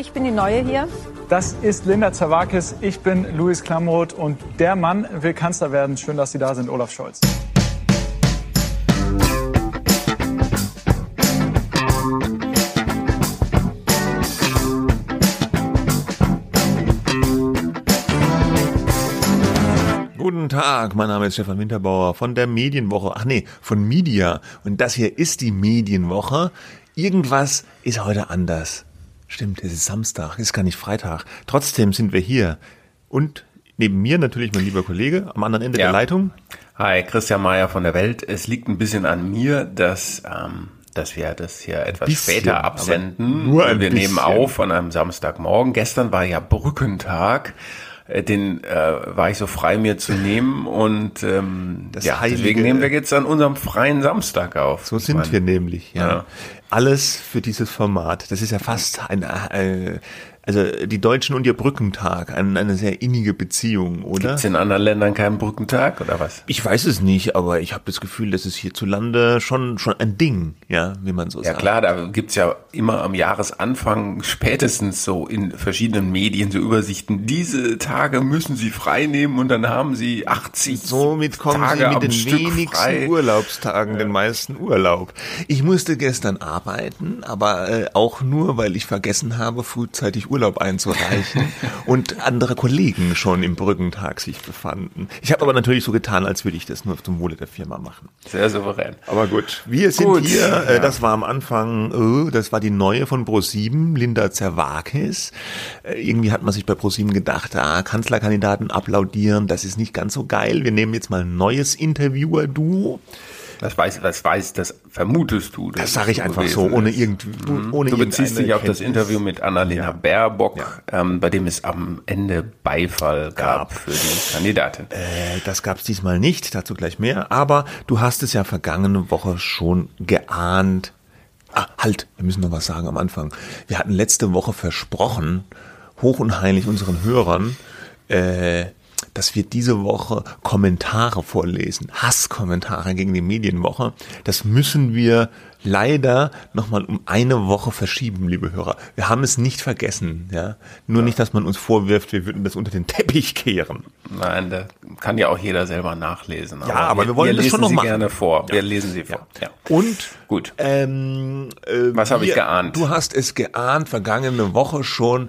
Ich bin die Neue hier. Das ist Linda Zerwakis, ich bin Luis Klamroth und der Mann will Kanzler werden. Schön, dass Sie da sind, Olaf Scholz. Guten Tag, mein Name ist Stefan Winterbauer von der Medienwoche. Ach nee, von Media. Und das hier ist die Medienwoche. Irgendwas ist heute anders. Stimmt, es ist Samstag, ist gar nicht Freitag. Trotzdem sind wir hier. Und neben mir natürlich mein lieber Kollege am anderen Ende Ja. der Leitung. Hi, Christian Mayer von der Welt. Es liegt ein bisschen an mir, dass, ähm, dass wir das hier etwas Bisschen, später absenden. nur ein wir nehmen bisschen. auf an einem Samstagmorgen. Gestern war ja Brückentag. Äh, Den äh, war ich so frei mir zu nehmen und ähm, Das ja, heilige- deswegen nehmen wir jetzt an unserem freien Samstag auf. So sind Ich wir meine, nämlich, ja. Ja. Alles für dieses Format. Das ist ja fast ein, äh, also die Deutschen und ihr Brückentag, ein, eine sehr innige Beziehung, oder? Gibt's in anderen Ländern keinen Brückentag oder was? Ich weiß es nicht, aber ich habe das Gefühl, das ist hierzulande schon schon ein Ding, ja, wie man so Ja sagt. klar, da gibt's ja immer am Jahresanfang spätestens so in verschiedenen Medien so Übersichten. Diese Tage müssen Sie frei nehmen und dann haben Sie 80 Somit kommen Tage sie mit den Stück wenigsten frei. Urlaubstagen, den meisten Urlaub. Ich musste gestern arbeiten, aber äh, auch nur, weil ich vergessen habe, frühzeitig Urlaub einzureichen und andere Kollegen schon im Brückentag sich befanden. Ich habe aber natürlich so getan, als würde ich das nur zum Wohle der Firma machen. Sehr souverän. Aber gut, wir sind Gut, hier. Äh, ja. Das war am Anfang, äh, das war die neue von Pro7, Linda Zerwakis. Äh, irgendwie hat man sich bei Pro7 gedacht, ah, Kanzlerkandidaten applaudieren, das ist nicht ganz so geil. Wir nehmen jetzt mal ein neues Interviewer-Duo. Was weiß, was weiß, das vermutest du? dass Das sage ich es einfach so, ohne irgendwie, ohne Du beziehst dich auf das. Interview mit Annalena Ja. Baerbock, Ähm, bei dem es am Ende Beifall gab, Gab. für die Kandidatin. Äh, das gab's diesmal nicht, dazu gleich mehr. Aber du hast es ja vergangene Woche schon geahnt. Ah, halt, wir müssen noch was sagen am Anfang. Wir hatten letzte Woche versprochen, hoch und heilig unseren Hörern, äh, dass wir diese Woche Kommentare vorlesen, Hasskommentare gegen die Medienwoche. Das müssen wir leider nochmal um eine Woche verschieben, liebe Hörer. Wir haben es nicht vergessen, ja. Nur nicht, dass man uns vorwirft, wir würden das unter den Teppich kehren. Nein, da kann ja auch jeder selber nachlesen. Ja, aber wir wollen das lesen schon noch sie machen. gerne vor. Ja. Wir lesen sie vor. Ja. Und Gut. ähm, äh, Was habe ich wir- geahnt? Du hast es geahnt, vergangene Woche schon.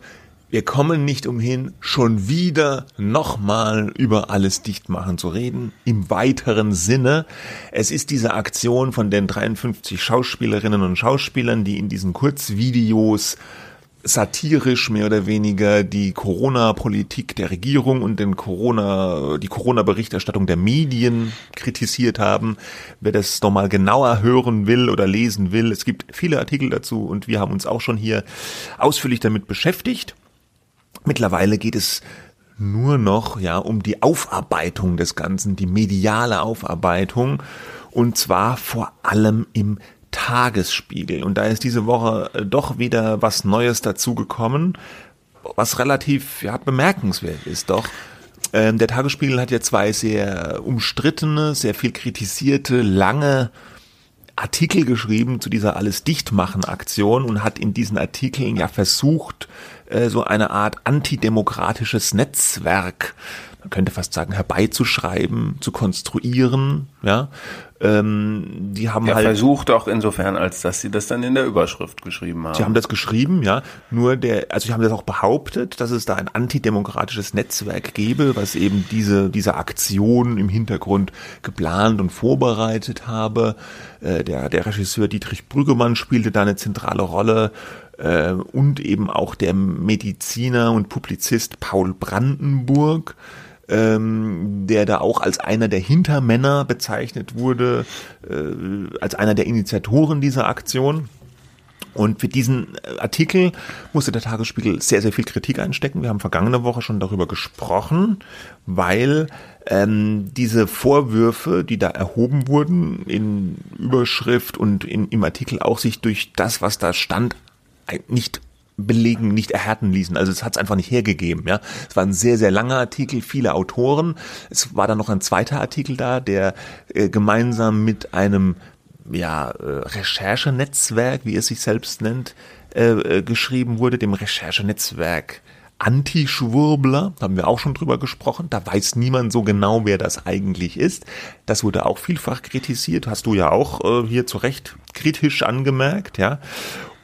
Wir kommen nicht umhin, schon wieder nochmal über alles Dichtmachen zu reden. Im weiteren Sinne. Es ist diese Aktion von den 53 Schauspielerinnen und Schauspielern, die in diesen Kurzvideos satirisch mehr oder weniger die Corona-Politik der Regierung und den Corona, die Corona-Berichterstattung der Medien kritisiert haben. Wer das nochmal genauer hören will oder lesen will, es gibt viele Artikel dazu und wir haben uns auch schon hier ausführlich damit beschäftigt. Mittlerweile geht es nur noch ja um die Aufarbeitung des Ganzen, die mediale Aufarbeitung und zwar vor allem im Tagesspiegel. Und da ist diese Woche äh, doch wieder was Neues dazugekommen, was relativ ja, bemerkenswert ist doch. Ähm, der Tagesspiegel hat ja zwei sehr umstrittene, sehr viel kritisierte, lange Artikel geschrieben zu dieser alles dichtmachen Aktion und hat in diesen Artikeln ja versucht, äh, so eine Art antidemokratisches Netzwerk, man könnte fast sagen, herbeizuschreiben, zu konstruieren, ja. Ähm, die haben Ja, halt versucht auch insofern, als dass sie das dann in der Überschrift geschrieben haben. Sie haben das geschrieben, ja. Nur der, also sie haben das auch behauptet, dass es da ein antidemokratisches Netzwerk gäbe, was eben diese, diese Aktion im Hintergrund geplant und vorbereitet habe. Äh, der, der Regisseur Dietrich Brüggemann spielte da eine zentrale Rolle äh, und eben auch der Mediziner und Publizist Paul Brandenburg ähm, der da auch als einer der Hintermänner bezeichnet wurde, äh, als einer der Initiatoren dieser Aktion. Und für diesen äh, Artikel musste der Tagesspiegel sehr, sehr viel Kritik einstecken. Wir haben vergangene Woche schon darüber gesprochen, weil ähm, diese Vorwürfe, die da erhoben wurden in Überschrift und in, im Artikel auch sich durch das, was da stand, nicht belegen, nicht erhärten ließen. Also es hat es einfach nicht hergegeben. Ja, es war ein sehr sehr langer Artikel, viele Autoren. Es war dann noch ein zweiter Artikel da, der äh, gemeinsam mit einem ja, äh, Recherchenetzwerk, wie es sich selbst nennt, äh, geschrieben wurde, dem Recherchenetzwerk Anti-Schwurbler, haben wir auch schon drüber gesprochen. Da weiß niemand so genau, wer das eigentlich ist. Das wurde auch vielfach kritisiert, hast du ja auch äh, hier zu Recht kritisch angemerkt, ja.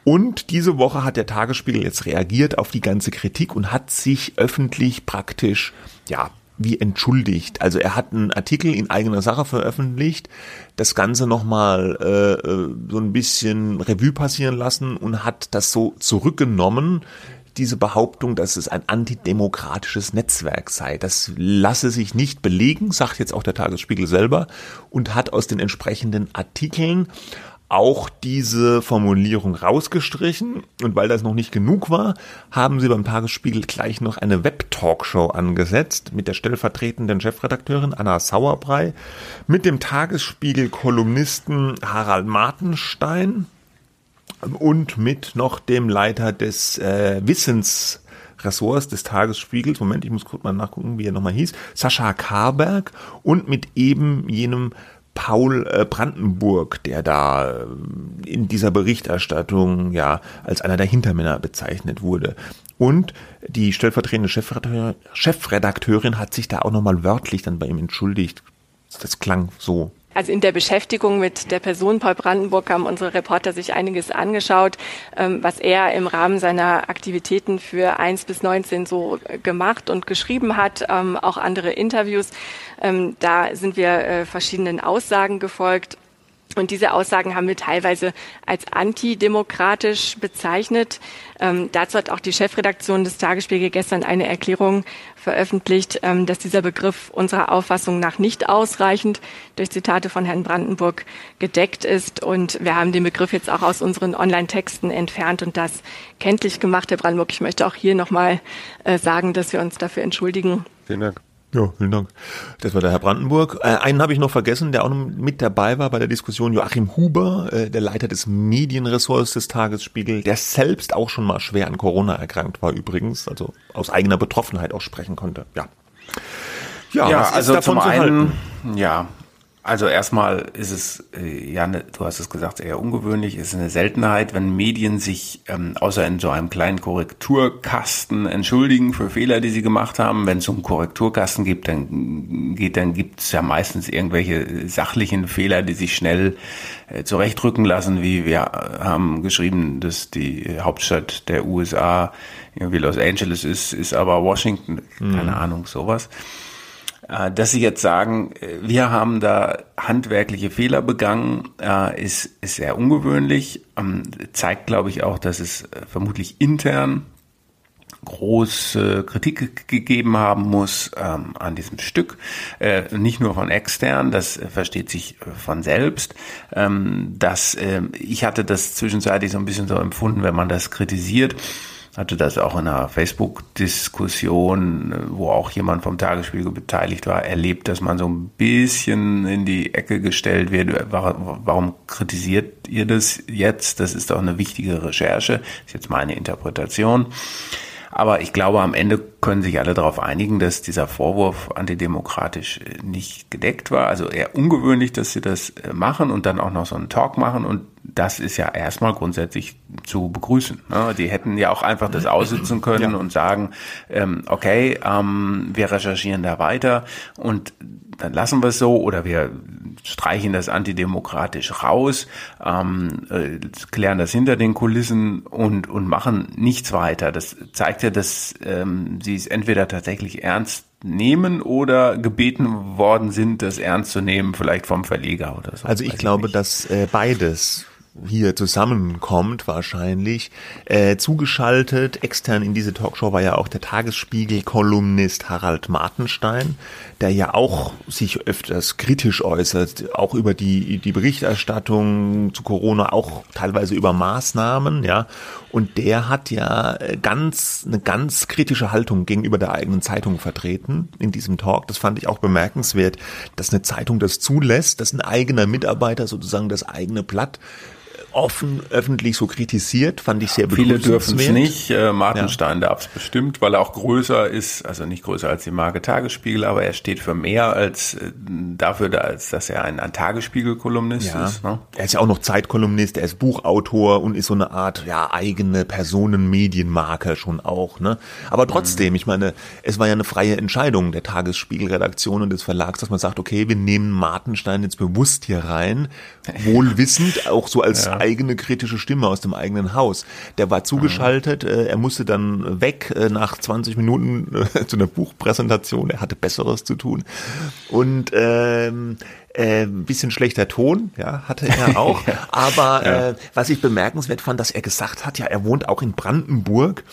Und diese Woche hat der Tagesspiegel jetzt reagiert auf die ganze Kritik und hat sich öffentlich praktisch, ja, wie entschuldigt. Also er hat einen Artikel in eigener Sache veröffentlicht, das Ganze nochmal äh, äh, so ein bisschen Revue passieren lassen und hat das so zurückgenommen, diese Behauptung, dass es ein antidemokratisches Netzwerk sei. Das lasse sich nicht belegen, sagt jetzt auch der Tagesspiegel selber und hat aus den entsprechenden Artikeln auch diese Formulierung rausgestrichen. Und weil das noch nicht genug war, haben sie beim Tagesspiegel gleich noch eine Web-Talkshow angesetzt mit der stellvertretenden Chefredakteurin Anna Sauerbrei, mit dem Tagesspiegel-Kolumnisten Harald Martenstein und mit noch dem Leiter des äh, Wissensressorts des Tagesspiegels, Moment, ich muss kurz mal nachgucken, wie er nochmal hieß, Sascha Karberg und mit eben jenem Paul äh, Brandenburg, der da äh, in dieser Berichterstattung ja als einer der Hintermänner bezeichnet wurde. Und die stellvertretende Chefredakteurin hat sich da auch nochmal wörtlich dann bei ihm entschuldigt. Das klang so. Also in der Beschäftigung mit der Person Paul Brandenburg haben unsere Reporter sich einiges angeschaut, ähm, was er im Rahmen seiner Aktivitäten für 1 bis 19 so gemacht und geschrieben hat, ähm, auch andere Interviews. Ähm, da sind wir äh, verschiedenen Aussagen gefolgt. Und diese Aussagen haben wir teilweise als antidemokratisch bezeichnet. Ähm, dazu hat auch die Chefredaktion des Tagesspiegel gestern eine Erklärung veröffentlicht, ähm, dass dieser Begriff unserer Auffassung nach nicht ausreichend durch Zitate von Herrn Brandenburg gedeckt ist. Und wir haben den Begriff jetzt auch aus unseren Online-Texten entfernt und das kenntlich gemacht. Herr Brandenburg, ich möchte auch hier nochmal äh, sagen, dass wir uns dafür entschuldigen. Vielen Dank. Ja, vielen Dank. Das war der Herr Brandenburg. Äh, einen habe ich noch vergessen, der auch noch mit dabei war bei der Diskussion. Joachim Huber, äh, der Leiter des Medienressorts des Tagesspiegel, der selbst auch schon mal schwer an Corona erkrankt war übrigens, also aus eigener Betroffenheit auch sprechen konnte. Ja. Ja, ja also zum einen, ja, also erstmal ist es, äh, ja, ne, du hast es gesagt, eher ungewöhnlich, ist eine Seltenheit, wenn Medien sich ähm, außer in so einem kleinen Korrekturkasten entschuldigen für Fehler, die sie gemacht haben. Wenn es um Korrekturkasten gibt, dann geht, dann gibt es ja meistens irgendwelche sachlichen Fehler, die sich schnell äh, zurechtrücken lassen, wie wir haben geschrieben, dass die Hauptstadt der USA irgendwie Los Angeles ist, ist aber Washington, keine mhm. Ahnung, sowas. Äh, dass Sie jetzt sagen, äh, wir haben da handwerkliche Fehler begangen, äh, ist, ist sehr ungewöhnlich, ähm, zeigt, glaube ich, auch, dass es vermutlich intern große Kritik gegeben haben muss ähm, an diesem Stück, nicht nur von extern, das versteht sich von selbst. Ähm, dass ich hatte das zwischenzeitlich so ein bisschen so empfunden, wenn man das kritisiert, hatte das auch in einer Facebook-Diskussion, wo auch jemand vom Tagesspiegel beteiligt war, erlebt, dass man so ein bisschen in die Ecke gestellt wird. Warum kritisiert ihr das jetzt? Das ist doch eine wichtige Recherche. Das ist jetzt meine Interpretation. Aber ich glaube, am Ende können sich alle darauf einigen, dass dieser Vorwurf antidemokratisch nicht gedeckt war. Also eher ungewöhnlich, dass sie das machen und dann auch noch so einen Talk machen. Und das ist ja erstmal grundsätzlich zu begrüßen. Ne? Die hätten ja auch einfach das aussitzen können ja. und sagen, ähm, okay, ähm, wir recherchieren da weiter und dann lassen wir es so oder wir streichen das antidemokratisch raus, ähm, äh, klären das hinter den Kulissen und, und machen nichts weiter. Das zeigt ja, dass sie es entweder tatsächlich ernst nehmen oder gebeten worden sind, das ernst zu nehmen, vielleicht vom Verleger oder so. Also ich glaube, ich dass äh, beides hier zusammenkommt wahrscheinlich. Äh, zugeschaltet extern in diese Talkshow war ja auch der Tagesspiegel-Kolumnist Harald Martenstein, der ja auch sich öfters kritisch äußert, auch über die, die Berichterstattung zu Corona, auch teilweise über Maßnahmen, ja. Und der hat ja ganz, eine ganz kritische Haltung gegenüber der eigenen Zeitung vertreten in diesem Talk. Das fand ich auch bemerkenswert, dass eine Zeitung das zulässt, dass ein eigener Mitarbeiter sozusagen das eigene Blatt offen öffentlich so kritisiert, fand ich sehr Viele dürfen es nicht. Äh, Martenstein ja. darf es bestimmt, weil er auch größer ist, also nicht größer als die Marke Tagesspiegel, aber er steht für mehr als äh, dafür, als dass er ein, ein Tagesspiegel-Kolumnist ja. ist. Ne? Er ist ja auch noch Zeitkolumnist, er ist Buchautor und ist so eine Art ja eigene Personenmedienmarke schon auch. Ne? Aber trotzdem, mhm. ich meine, es war ja eine freie Entscheidung der Tagesspiegel-Redaktion und des Verlags, dass man sagt, okay, wir nehmen Martenstein jetzt bewusst hier rein, wohlwissend, auch so als ja. Eigene kritische Stimme aus dem eigenen Haus. Der war zugeschaltet, mhm. er musste dann weg äh, nach 20 Minuten äh, zu einer Buchpräsentation, er hatte Besseres zu tun. Und ähm, äh, bisschen schlechter Ton, ja, hatte er auch. Aber ja. äh, was ich bemerkenswert fand, dass er gesagt hat, ja, er wohnt auch in Brandenburg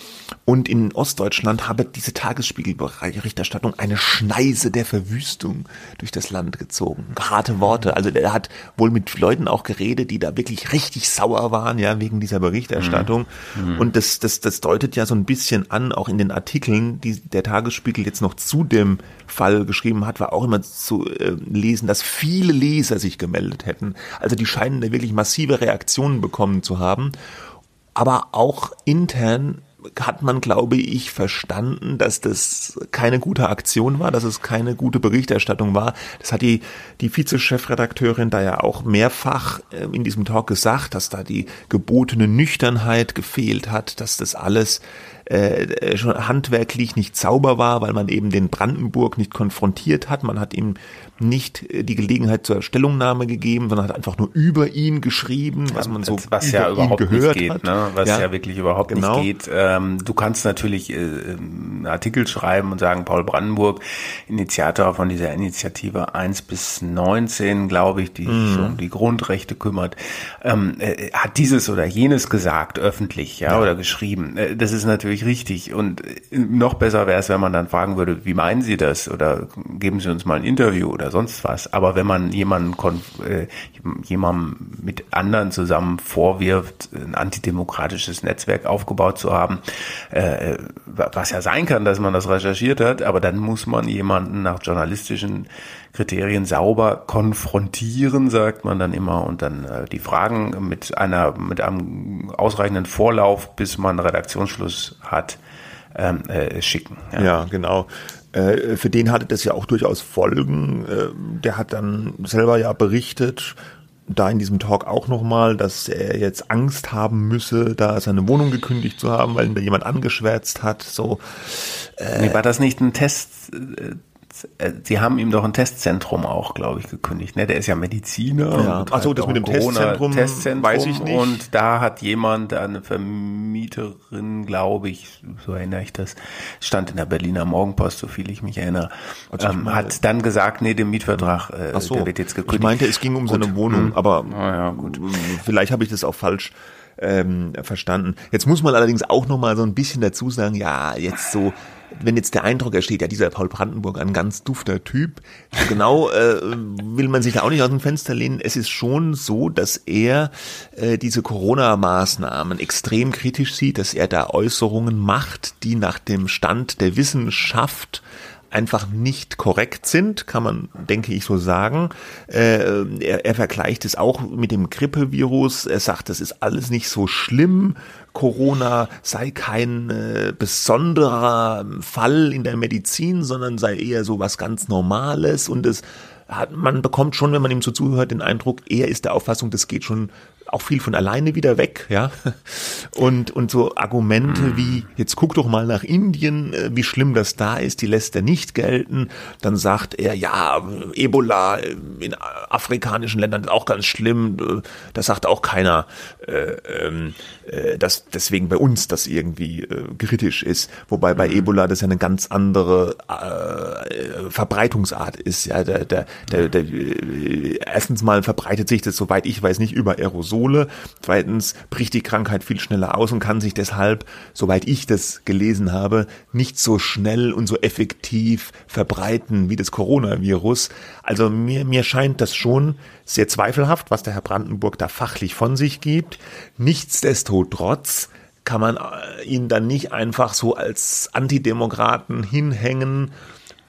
und in Ostdeutschland habe diese Tagesspiegelberichterstattung eine Schneise der Verwüstung durch das Land gezogen. Harte Worte. Also er hat wohl mit Leuten auch geredet, die da wirklich richtig sauer waren, ja, wegen dieser Berichterstattung. Mhm. mhm. Und das, das, das deutet ja so ein bisschen an, auch in den Artikeln, die der Tagesspiegel jetzt noch zu dem Fall geschrieben hat, war auch immer zu äh, lesen, dass viele Leser sich gemeldet hätten. Also die scheinen da wirklich massive Reaktionen bekommen zu haben. Aber auch intern hat man, glaube ich, verstanden, dass das keine gute Aktion war, dass es keine gute Berichterstattung war. Das hat die, die Vize-Chefredakteurin da ja auch mehrfach äh, in diesem Talk gesagt, dass da die gebotene Nüchternheit gefehlt hat, dass das alles äh, schon handwerklich nicht sauber war, weil man eben den Brandenburg nicht konfrontiert hat. Man hat ihm nicht äh, die Gelegenheit zur Stellungnahme gegeben, sondern hat einfach nur über ihn geschrieben, was man so was über ja überhaupt gehört nicht geht, ne? was ja, ja wirklich überhaupt genau. nicht geht. Ähm, du kannst natürlich äh, einen Artikel schreiben und sagen, Paul Brandenburg, Initiator von dieser Initiative 1 bis 19, glaube ich, die mhm. sich um die Grundrechte kümmert, ähm, äh, hat dieses oder jenes gesagt, öffentlich, ja, ja. oder geschrieben. Äh, das ist natürlich richtig. Und äh, noch besser wäre es, wenn man dann fragen würde, wie meinen Sie das? Oder geben Sie uns mal ein Interview oder sonst was. Aber wenn man jemanden äh, jemandem mit anderen zusammen vorwirft, ein antidemokratisches Netzwerk aufgebaut zu haben, äh, was ja sein kann, dass man das recherchiert hat, aber dann muss man jemanden nach journalistischen Kriterien sauber konfrontieren, sagt man dann immer, und dann äh, die Fragen mit einer mit einem ausreichenden Vorlauf, bis man Redaktionsschluss hat, ähm, äh, schicken. Ja. ja, genau. Äh, für den hatte das ja auch durchaus Folgen. Äh, der hat dann selber ja berichtet, da in diesem Talk auch nochmal, dass er jetzt Angst haben müsse, da seine Wohnung gekündigt zu haben, weil ihn da jemand angeschwärzt hat. So. Äh, nee, war das nicht ein Test? Äh, äh, sie haben ihm doch ein Testzentrum auch, glaube ich, gekündigt. Ne? Der ist ja Mediziner. Ja. Achso, das mit dem Testzentrum, Testzentrum weiß ich nicht. Und da hat jemand, eine Vermieterin, glaube ich, so erinnere ich das, stand in der Berliner Morgenpost, so viel ich mich erinnere, ähm, hat dann gesagt, nee, der Mietvertrag, äh, so. der wird jetzt gekündigt. Ich meinte, es ging um gut. seine Wohnung, hm. aber ah, ja, gut. vielleicht habe ich das auch falsch ähm, verstanden. Jetzt muss man allerdings auch noch mal so ein bisschen dazu sagen, ja, jetzt so wenn jetzt der Eindruck entsteht, ja, dieser Paul Brandenburg, ein ganz dufter Typ, genau äh, will man sich da auch nicht aus dem Fenster lehnen. Es ist schon so, dass er äh, diese Corona-Maßnahmen extrem kritisch sieht, dass er da Äußerungen macht, die nach dem Stand der Wissenschaft einfach nicht korrekt sind, kann man, denke ich, so sagen. Äh, er, er vergleicht es auch mit dem Grippevirus. Er sagt, das ist alles nicht so schlimm. Corona sei kein äh, besonderer Fall in der Medizin, sondern sei eher so was ganz Normales. Und es hat, man bekommt schon, wenn man ihm so zuhört, den Eindruck, er ist der Auffassung, das geht schon auch viel von alleine wieder weg, ja. Und, und so Argumente mhm. wie, jetzt guck doch mal nach Indien, äh, wie schlimm das da ist, die lässt er nicht gelten. Dann sagt er, ja, Ebola in afrikanischen Ländern ist auch ganz schlimm. Äh, das sagt auch keiner, äh, ähm, äh, dass deswegen bei uns das irgendwie äh, kritisch ist. Wobei bei mhm. Ebola das ja eine ganz andere äh, Verbreitungsart ist. Ja, der, der, der, der, erstens mal verbreitet sich das, soweit ich weiß, nicht über Aerosol Sohle. Zweitens bricht die Krankheit viel schneller aus und kann sich deshalb, soweit ich das gelesen habe, nicht so schnell und so effektiv verbreiten wie das Coronavirus. Also mir, mir scheint das schon sehr zweifelhaft, was der Herr Brandenburg da fachlich von sich gibt. Nichtsdestotrotz kann man äh, ihn dann nicht einfach so als Antidemokraten hinhängen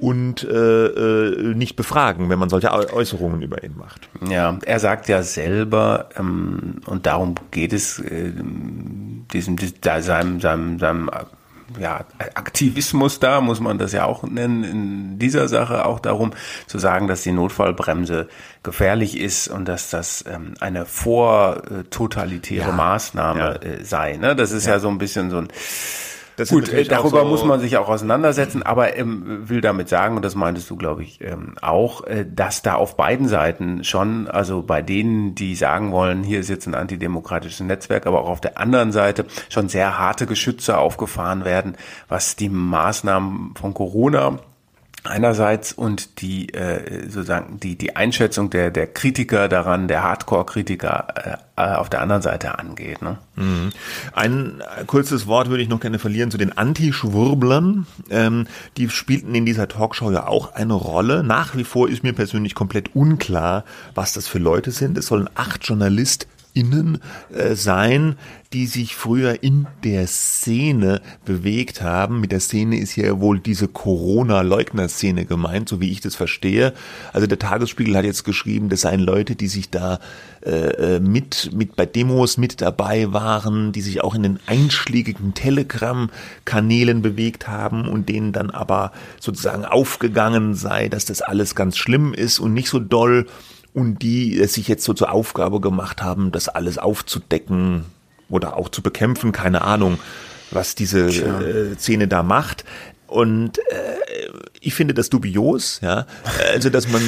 und äh, äh, nicht befragen, wenn man solche Äußerungen über ihn macht. Ja, er sagt ja selber, ähm, und darum geht es, äh, diesem, seinem, seinem, seinem ja, Aktivismus da, muss man das ja auch nennen, in dieser Sache auch darum zu sagen, dass die Notfallbremse gefährlich ist und dass das ähm, eine vortotalitäre ja, Maßnahme ja. Äh, sei. Ne? Das ist ja. ja so ein bisschen so ein das Gut, äh, darüber so muss man sich auch auseinandersetzen, aber ähm, will damit sagen, und das meintest du, glaube ich, ähm, auch, äh, dass da auf beiden Seiten schon, also bei denen, die sagen wollen, hier ist jetzt ein antidemokratisches Netzwerk, aber auch auf der anderen Seite schon sehr harte Geschütze aufgefahren werden, was die Maßnahmen von Corona einerseits und die äh, sozusagen die die Einschätzung der der Kritiker daran, der Hardcore-Kritiker äh, äh, auf der anderen Seite angeht. Ne? Mhm. Ein kurzes Wort würde ich noch gerne verlieren zu den Anti-Schwurblern. Ähm, die spielten in dieser Talkshow ja auch eine Rolle. Nach wie vor ist mir persönlich komplett unklar, was das für Leute sind. Es sollen acht Journalisten innen äh, sein, die sich früher in der Szene bewegt haben. Mit der Szene ist hier wohl diese Corona-Leugner-Szene gemeint, so wie ich das verstehe. Also der Tagesspiegel hat jetzt geschrieben, das seien Leute, die sich da äh, äh mit, mit bei Demos mit dabei waren, die sich auch in den einschlägigen Telegram-Kanälen bewegt haben und denen dann aber sozusagen aufgegangen sei, dass das alles ganz schlimm ist und nicht so doll und die es sich jetzt so zur Aufgabe gemacht haben, das alles aufzudecken oder auch zu bekämpfen, keine Ahnung, was diese äh, Szene da macht. Und äh, ich finde das dubios, ja. Also, dass man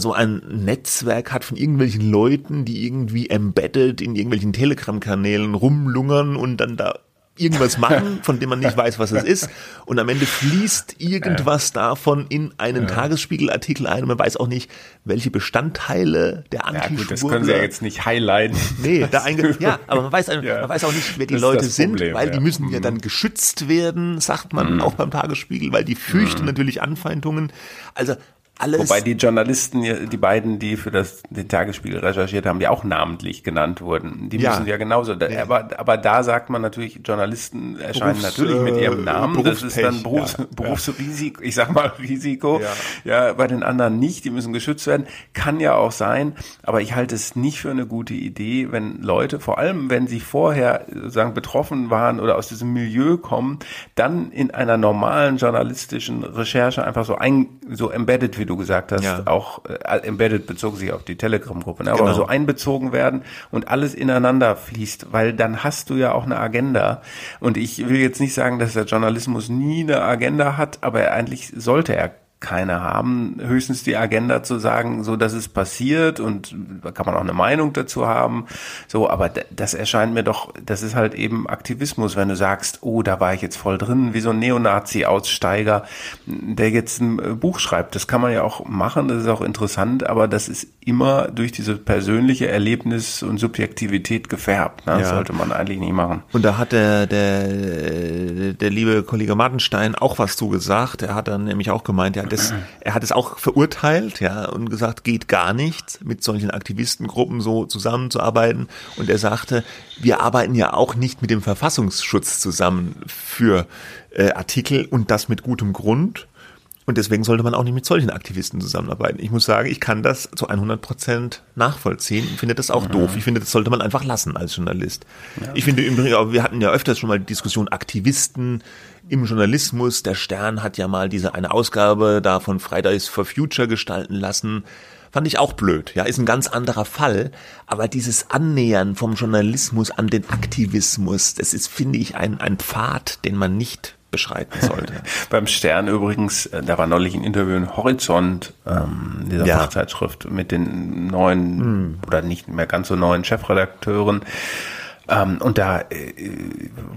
so ein Netzwerk hat von irgendwelchen Leuten, die irgendwie embedded in irgendwelchen Telegram-Kanälen rumlungern und dann da irgendwas machen, von dem man nicht weiß, was es ist. Und am Ende fließt irgendwas davon in einen. Tagesspiegelartikel ein und man weiß auch nicht, welche Bestandteile der anti Ja gut, das können sie ja jetzt nicht highlighten. Nee, da einge ja, aber man weiß, ja. man weiß auch nicht, wer die das Leute sind, Problem, weil ja. die müssen ja mhm. dann geschützt werden, sagt man mhm. auch beim Tagesspiegel, weil die fürchten mhm. natürlich Anfeindungen. Also alles. Wobei die Journalisten, die beiden, die für das, den Tagesspiegel recherchiert haben, ja auch namentlich genannt wurden. Die ja. müssen ja genauso. Da, ja. Aber, aber da sagt man natürlich, Journalisten erscheinen Berufs, natürlich mit ihrem äh, Namen. Das ist dann Berufs, ja. Berufsrisiko, ich sag mal Risiko. Ja. ja, bei den anderen nicht. Die müssen geschützt werden. Kann ja auch sein. Aber ich halte es nicht für eine gute Idee, wenn Leute, vor allem wenn sie vorher sozusagen betroffen waren oder aus diesem Milieu kommen, dann in einer normalen journalistischen Recherche einfach so ein, so embedded wie du gesagt hast, ja. auch äh, embedded bezog sich auf die Telegram-Gruppe, ne? aber genau. so einbezogen werden und alles ineinander fließt, weil dann hast du ja auch eine Agenda. Und ich will jetzt nicht sagen, dass der Journalismus nie eine Agenda hat, aber eigentlich sollte er keine haben, höchstens die Agenda zu sagen, so dass es passiert und da kann man auch eine Meinung dazu haben, so, aber das erscheint mir doch, das ist halt eben Aktivismus, wenn du sagst, oh, da war ich jetzt voll drin, wie so ein Neonazi-Aussteiger, der jetzt ein äh, Buch schreibt, das kann man ja auch machen, das ist auch interessant, aber das ist immer durch diese persönliche Erlebnis und Subjektivität gefärbt, ne? das ja. sollte man eigentlich nie machen. Und da hat der, der, der liebe Kollege Martenstein auch was zugesagt, er hat dann nämlich auch gemeint, ja, das, er hat es auch verurteilt, ja, und gesagt, geht gar nicht, mit solchen Aktivistengruppen so zusammenzuarbeiten. Und er sagte, wir arbeiten ja auch nicht mit dem Verfassungsschutz zusammen für äh, Artikel und das mit gutem Grund. Und deswegen sollte man auch nicht mit solchen Aktivisten zusammenarbeiten. Ich muss sagen, ich kann das zu 100 Prozent nachvollziehen. Ich finde das auch mhm. doof. Ich finde, das sollte man einfach lassen als Journalist. Ja. Ich finde übrigens, wir hatten ja öfters schon mal die Diskussion Aktivisten im Journalismus. Der Stern hat ja mal diese eine Ausgabe da von Fridays for Future gestalten lassen. Fand ich auch blöd. Ja, ist ein ganz anderer Fall. Aber dieses Annähern vom Journalismus an den Aktivismus, das ist, finde ich, ein, ein Pfad, den man nicht beschreiten sollte. Beim Stern übrigens, äh, da war neulich ein Interview in Horizont, ähm, dieser ja. Fachzeitschrift, mit den neuen hm. oder nicht mehr ganz so neuen Chefredakteuren. Ähm, und da äh,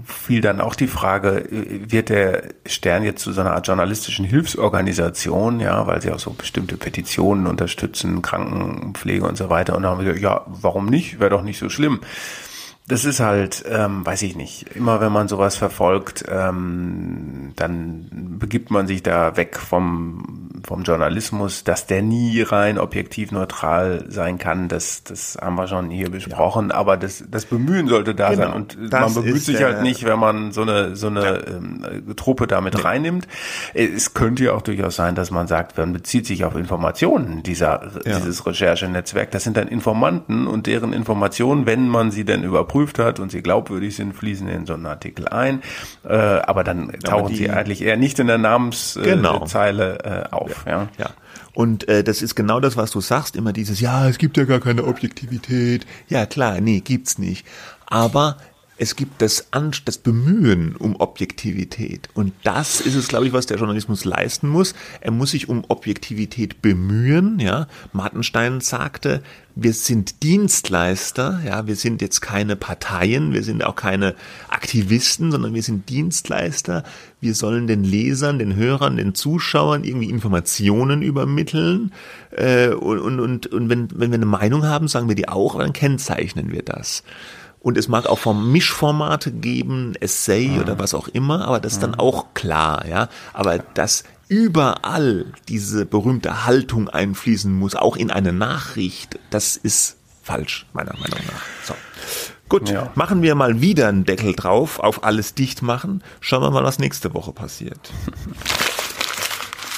fiel dann auch die Frage, äh, wird der Stern jetzt zu so einer Art journalistischen Hilfsorganisation, ja, weil sie auch so bestimmte Petitionen unterstützen, Krankenpflege und so weiter. Und da haben wir gesagt, ja, warum nicht? Wäre doch nicht so schlimm das ist halt, ähm, weiß ich nicht, immer wenn man sowas verfolgt, ähm, dann begibt man sich da weg vom vom Journalismus, dass der nie rein objektiv neutral sein kann. Das, das haben wir schon hier besprochen. Ja. Aber das, das Bemühen sollte da genau. sein. Und man bemüht sich halt nicht, wenn man so eine, so eine ja. ähm, Truppe damit ja. reinnimmt. Es könnte ja auch durchaus sein, dass man sagt, man bezieht sich auf Informationen dieser, dieses Recherchenetzwerk. Das sind dann Informanten und deren Informationen, wenn man sie denn überprüft hat und sie glaubwürdig sind, fließen in so einen Artikel ein. Äh, aber dann tauchen die, sie eigentlich eher nicht in der Namenszeile genau. äh, auf. Ja. ja. Und äh, das ist genau das, was du sagst, immer dieses, ja, es gibt ja gar keine Objektivität. Ja, klar, nee, gibt's nicht. Aber es gibt das, An das Bemühen um Objektivität. Und das ist es, glaube ich, was der Journalismus leisten muss. Er muss sich um Objektivität bemühen. Ja, Martenstein sagte, wir sind Dienstleister. Ja, wir sind jetzt keine Parteien, wir sind auch keine Aktivisten, sondern wir sind Dienstleister. Wir sollen den Lesern, den Hörern, den Zuschauern irgendwie Informationen übermitteln. Äh, und und, und wenn, wenn wir eine Meinung haben, sagen wir die auch, dann kennzeichnen wir das. Und es mag auch vom Mischformate geben, Essay mhm. oder was auch immer, aber das ist dann mhm. auch klar, ja. Aber dass überall diese berühmte Haltung einfließen muss, auch in eine Nachricht, das ist falsch, meiner Meinung nach. So. Gut, ja. machen wir mal wieder einen Deckel drauf, auf alles dicht machen. Schauen wir mal, was nächste Woche passiert.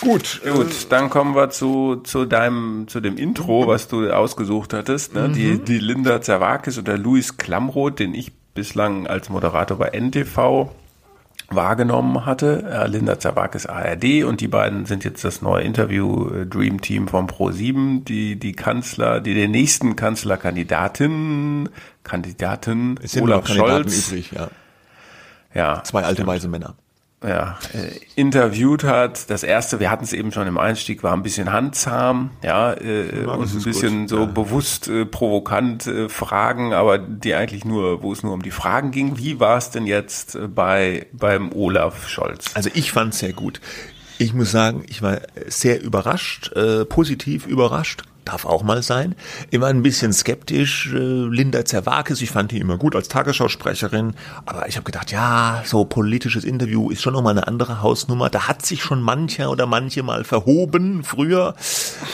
Gut. Gut, dann kommen wir zu, zu deinem, zu dem Intro, was du ausgesucht hattest. Ne? Mhm. Die, die Linda Zerwakis oder Luis Klamroth, den ich bislang als Moderator bei NTV wahrgenommen hatte. Äh, Linda Zerwakis ARD und die beiden sind jetzt das neue Interview äh, Dream Team von Pro7, die die Kanzler, die den nächsten Kanzlerkandidatin, sind Olaf Scholz übrig, ja. Ja. Zwei alte weise Männer ja, äh, interviewt hat. Das erste, wir hatten es eben schon im Einstieg, war ein bisschen handzahm, ja, äh, ja und ein bisschen gut. so ja. bewusst äh, provokant äh, Fragen, aber die eigentlich nur, wo es nur um die Fragen ging. Wie war es denn jetzt äh, bei beim Olaf Scholz? Also ich fand es sehr gut. Ich muss sagen, ich war sehr überrascht, äh, positiv überrascht darf auch mal sein. Immer ein bisschen skeptisch. Äh, Linda Zerwakis, ich fand die immer gut als Tagesschausprecherin, aber ich habe gedacht, ja, so politisches Interview ist schon nochmal eine andere Hausnummer. Da hat sich schon mancher oder manche mal verhoben früher.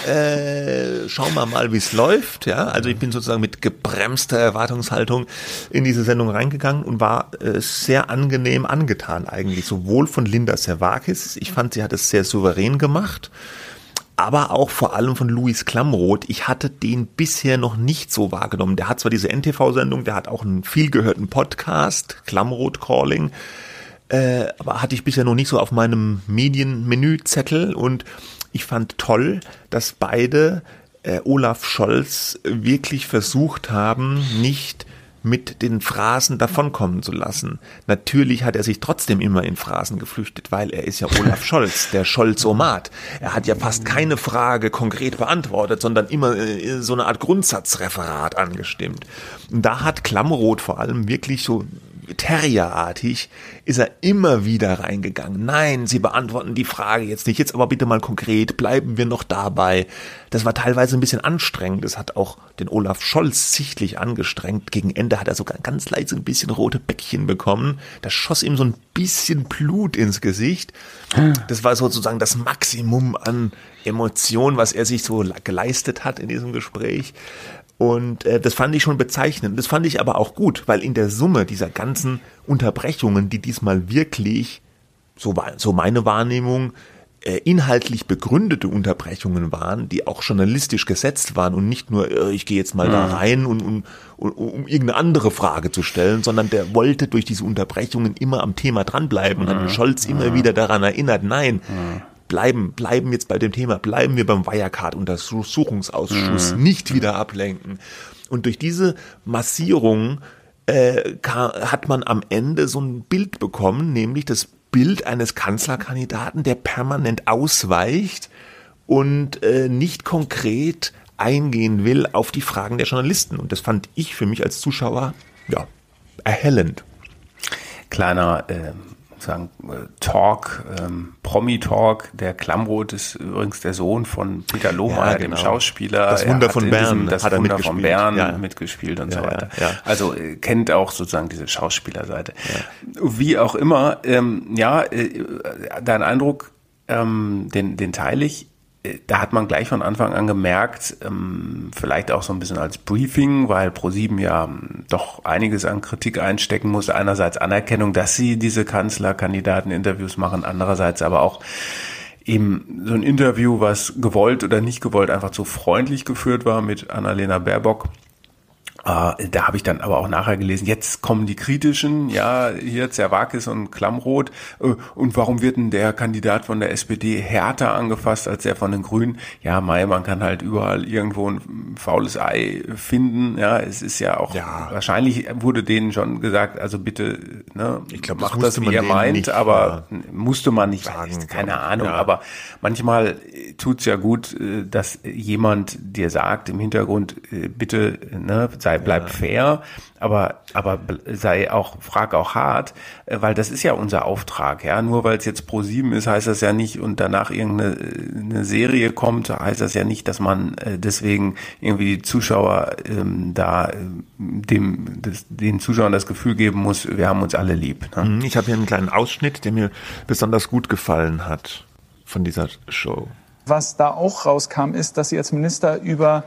Äh, schauen wir mal, wie es läuft. Ja, also ich bin sozusagen mit gebremster Erwartungshaltung in diese Sendung reingegangen und war äh, sehr angenehm angetan eigentlich, sowohl von Linda Zerwakis. Ich fand, sie hat es sehr souverän gemacht aber auch vor allem von Luis Klamroth. Ich hatte den bisher noch nicht so wahrgenommen. Der hat zwar diese NTV-Sendung, der hat auch einen vielgehörten Podcast, Klamroth Calling, äh, aber hatte ich bisher noch nicht so auf meinem Medienmenüzettel und ich fand toll, dass beide äh, Olaf Scholz wirklich versucht haben, nicht mit den Phrasen davonkommen zu lassen. Natürlich hat er sich trotzdem immer in Phrasen geflüchtet, weil er ist ja Olaf Scholz, der Scholz-Omat. Er hat ja fast keine Frage konkret beantwortet, sondern immer äh, so eine Art Grundsatzreferat angestimmt. Und da hat Klammroth vor allem wirklich so Terrierartig ist er immer wieder reingegangen. Nein, Sie beantworten die Frage jetzt nicht. Jetzt aber bitte mal konkret. Bleiben wir noch dabei. Das war teilweise ein bisschen anstrengend. Das hat auch den Olaf Scholz sichtlich angestrengt. Gegen Ende hat er sogar ganz leise ein bisschen rote Bäckchen bekommen. Da schoss ihm so ein bisschen Blut ins Gesicht. Das war sozusagen das Maximum an Emotion, was er sich so geleistet hat in diesem Gespräch. Und äh, das fand ich schon bezeichnend. Das fand ich aber auch gut, weil in der Summe dieser ganzen Unterbrechungen, die diesmal wirklich, so war so meine Wahrnehmung, äh, inhaltlich begründete Unterbrechungen waren, die auch journalistisch gesetzt waren und nicht nur, äh, ich gehe jetzt mal mhm. da rein, und, und, und, um irgendeine andere Frage zu stellen, sondern der wollte durch diese Unterbrechungen immer am Thema dranbleiben mhm. und hat Scholz immer mhm. wieder daran erinnert, nein, mhm bleiben, bleiben jetzt bei dem Thema, bleiben wir beim Wirecard-Untersuchungsausschuss, mhm. nicht wieder ablenken. Und durch diese Massierung äh, hat man am Ende so ein Bild bekommen, nämlich das Bild eines Kanzlerkandidaten, der permanent ausweicht und äh, nicht konkret eingehen will auf die Fragen der Journalisten. Und das fand ich für mich als Zuschauer ja erhellend. Kleiner äh, sagen äh, Talk, ähm, Promi-Talk. Der Klamroth ist übrigens der Sohn von Peter Lohmeier, ja, genau. dem Schauspieler. Das Wunder von Bern. das hat Wunder von Bern ja. mitgespielt und ja, so weiter. Also äh, kennt auch sozusagen diese Schauspielerseite. Wie auch immer, ähm, ja, äh, dein Eindruck, ähm, den, den teile ich. Da hat man gleich von Anfang an gemerkt, ähm, vielleicht auch so ein bisschen als Briefing, weil ProSieben ja ähm, doch einiges an Kritik einstecken muss. Einerseits Anerkennung, dass sie diese Kanzlerkandidaten-Interviews machen, andererseits aber auch eben so ein Interview, was gewollt oder nicht gewollt einfach zu freundlich geführt war mit Annalena Baerbock äh, da habe ich dann aber auch nachher gelesen, jetzt kommen die kritischen, ja, hier Zerwakis und Klammroth. Äh, und warum wird denn der Kandidat von der SPD härter angefasst als der von den Grünen? Ja, Mai, man kann halt überall irgendwo ein faules Ei finden. Ja, es ist ja auch, ja. wahrscheinlich wurde denen schon gesagt, also bitte, ne, ich glaub, macht das, wie ihr meint, nicht, aber ja, musste man nicht, sagen, keine Ahnung, ja. aber manchmal tut's ja gut, äh, dass jemand dir sagt im Hintergrund, bitte, ne, sei sei, bleib ja. fair, aber, aber sei auch, frag auch hart, äh, weil das ist ja unser Auftrag, ja. Nur weil es jetzt pro sieben ist, heißt das ja nicht und danach irgendeine eine Serie kommt, heißt das ja nicht, dass man äh, deswegen irgendwie die Zuschauer ähm, da äh, dem, des, den Zuschauern das Gefühl geben muss, wir haben uns alle lieb. Ne? Mhm, ich habe hier einen kleinen Ausschnitt, der mir besonders gut gefallen hat von dieser Show. Was da auch rauskam, ist, dass Sie als Minister über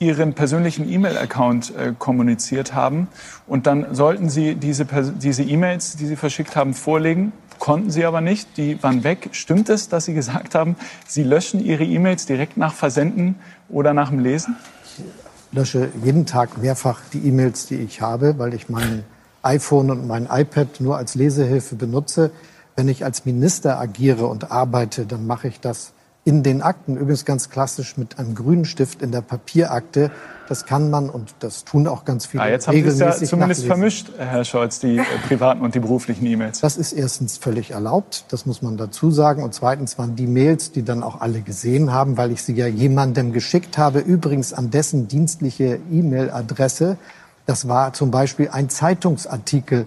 Ihren persönlichen E-Mail-Account äh, kommuniziert haben. Und dann sollten Sie diese, diese E-Mails, die Sie verschickt haben, vorlegen. Konnten Sie aber nicht. Die waren weg. Stimmt es, dass Sie gesagt haben, Sie löschen Ihre E-Mails direkt nach Versenden oder nach dem Lesen? Ich lösche jeden Tag mehrfach die E-Mails, die ich habe, weil ich mein iPhone und mein iPad nur als Lesehilfe benutze. Wenn ich als Minister agiere und arbeite, dann mache ich das in den Akten, übrigens ganz klassisch mit einem grünen Stift in der Papierakte. Das kann man und das tun auch ganz viele. Ah, jetzt haben Sie es ja zumindest nachlesen. vermischt, Herr Scholz, die äh, privaten und die beruflichen E-Mails. Das ist erstens völlig erlaubt, das muss man dazu sagen. Und zweitens waren die Mails, die dann auch alle gesehen haben, weil ich sie ja jemandem geschickt habe, übrigens an dessen dienstliche E-Mail-Adresse. Das war zum Beispiel ein Zeitungsartikel,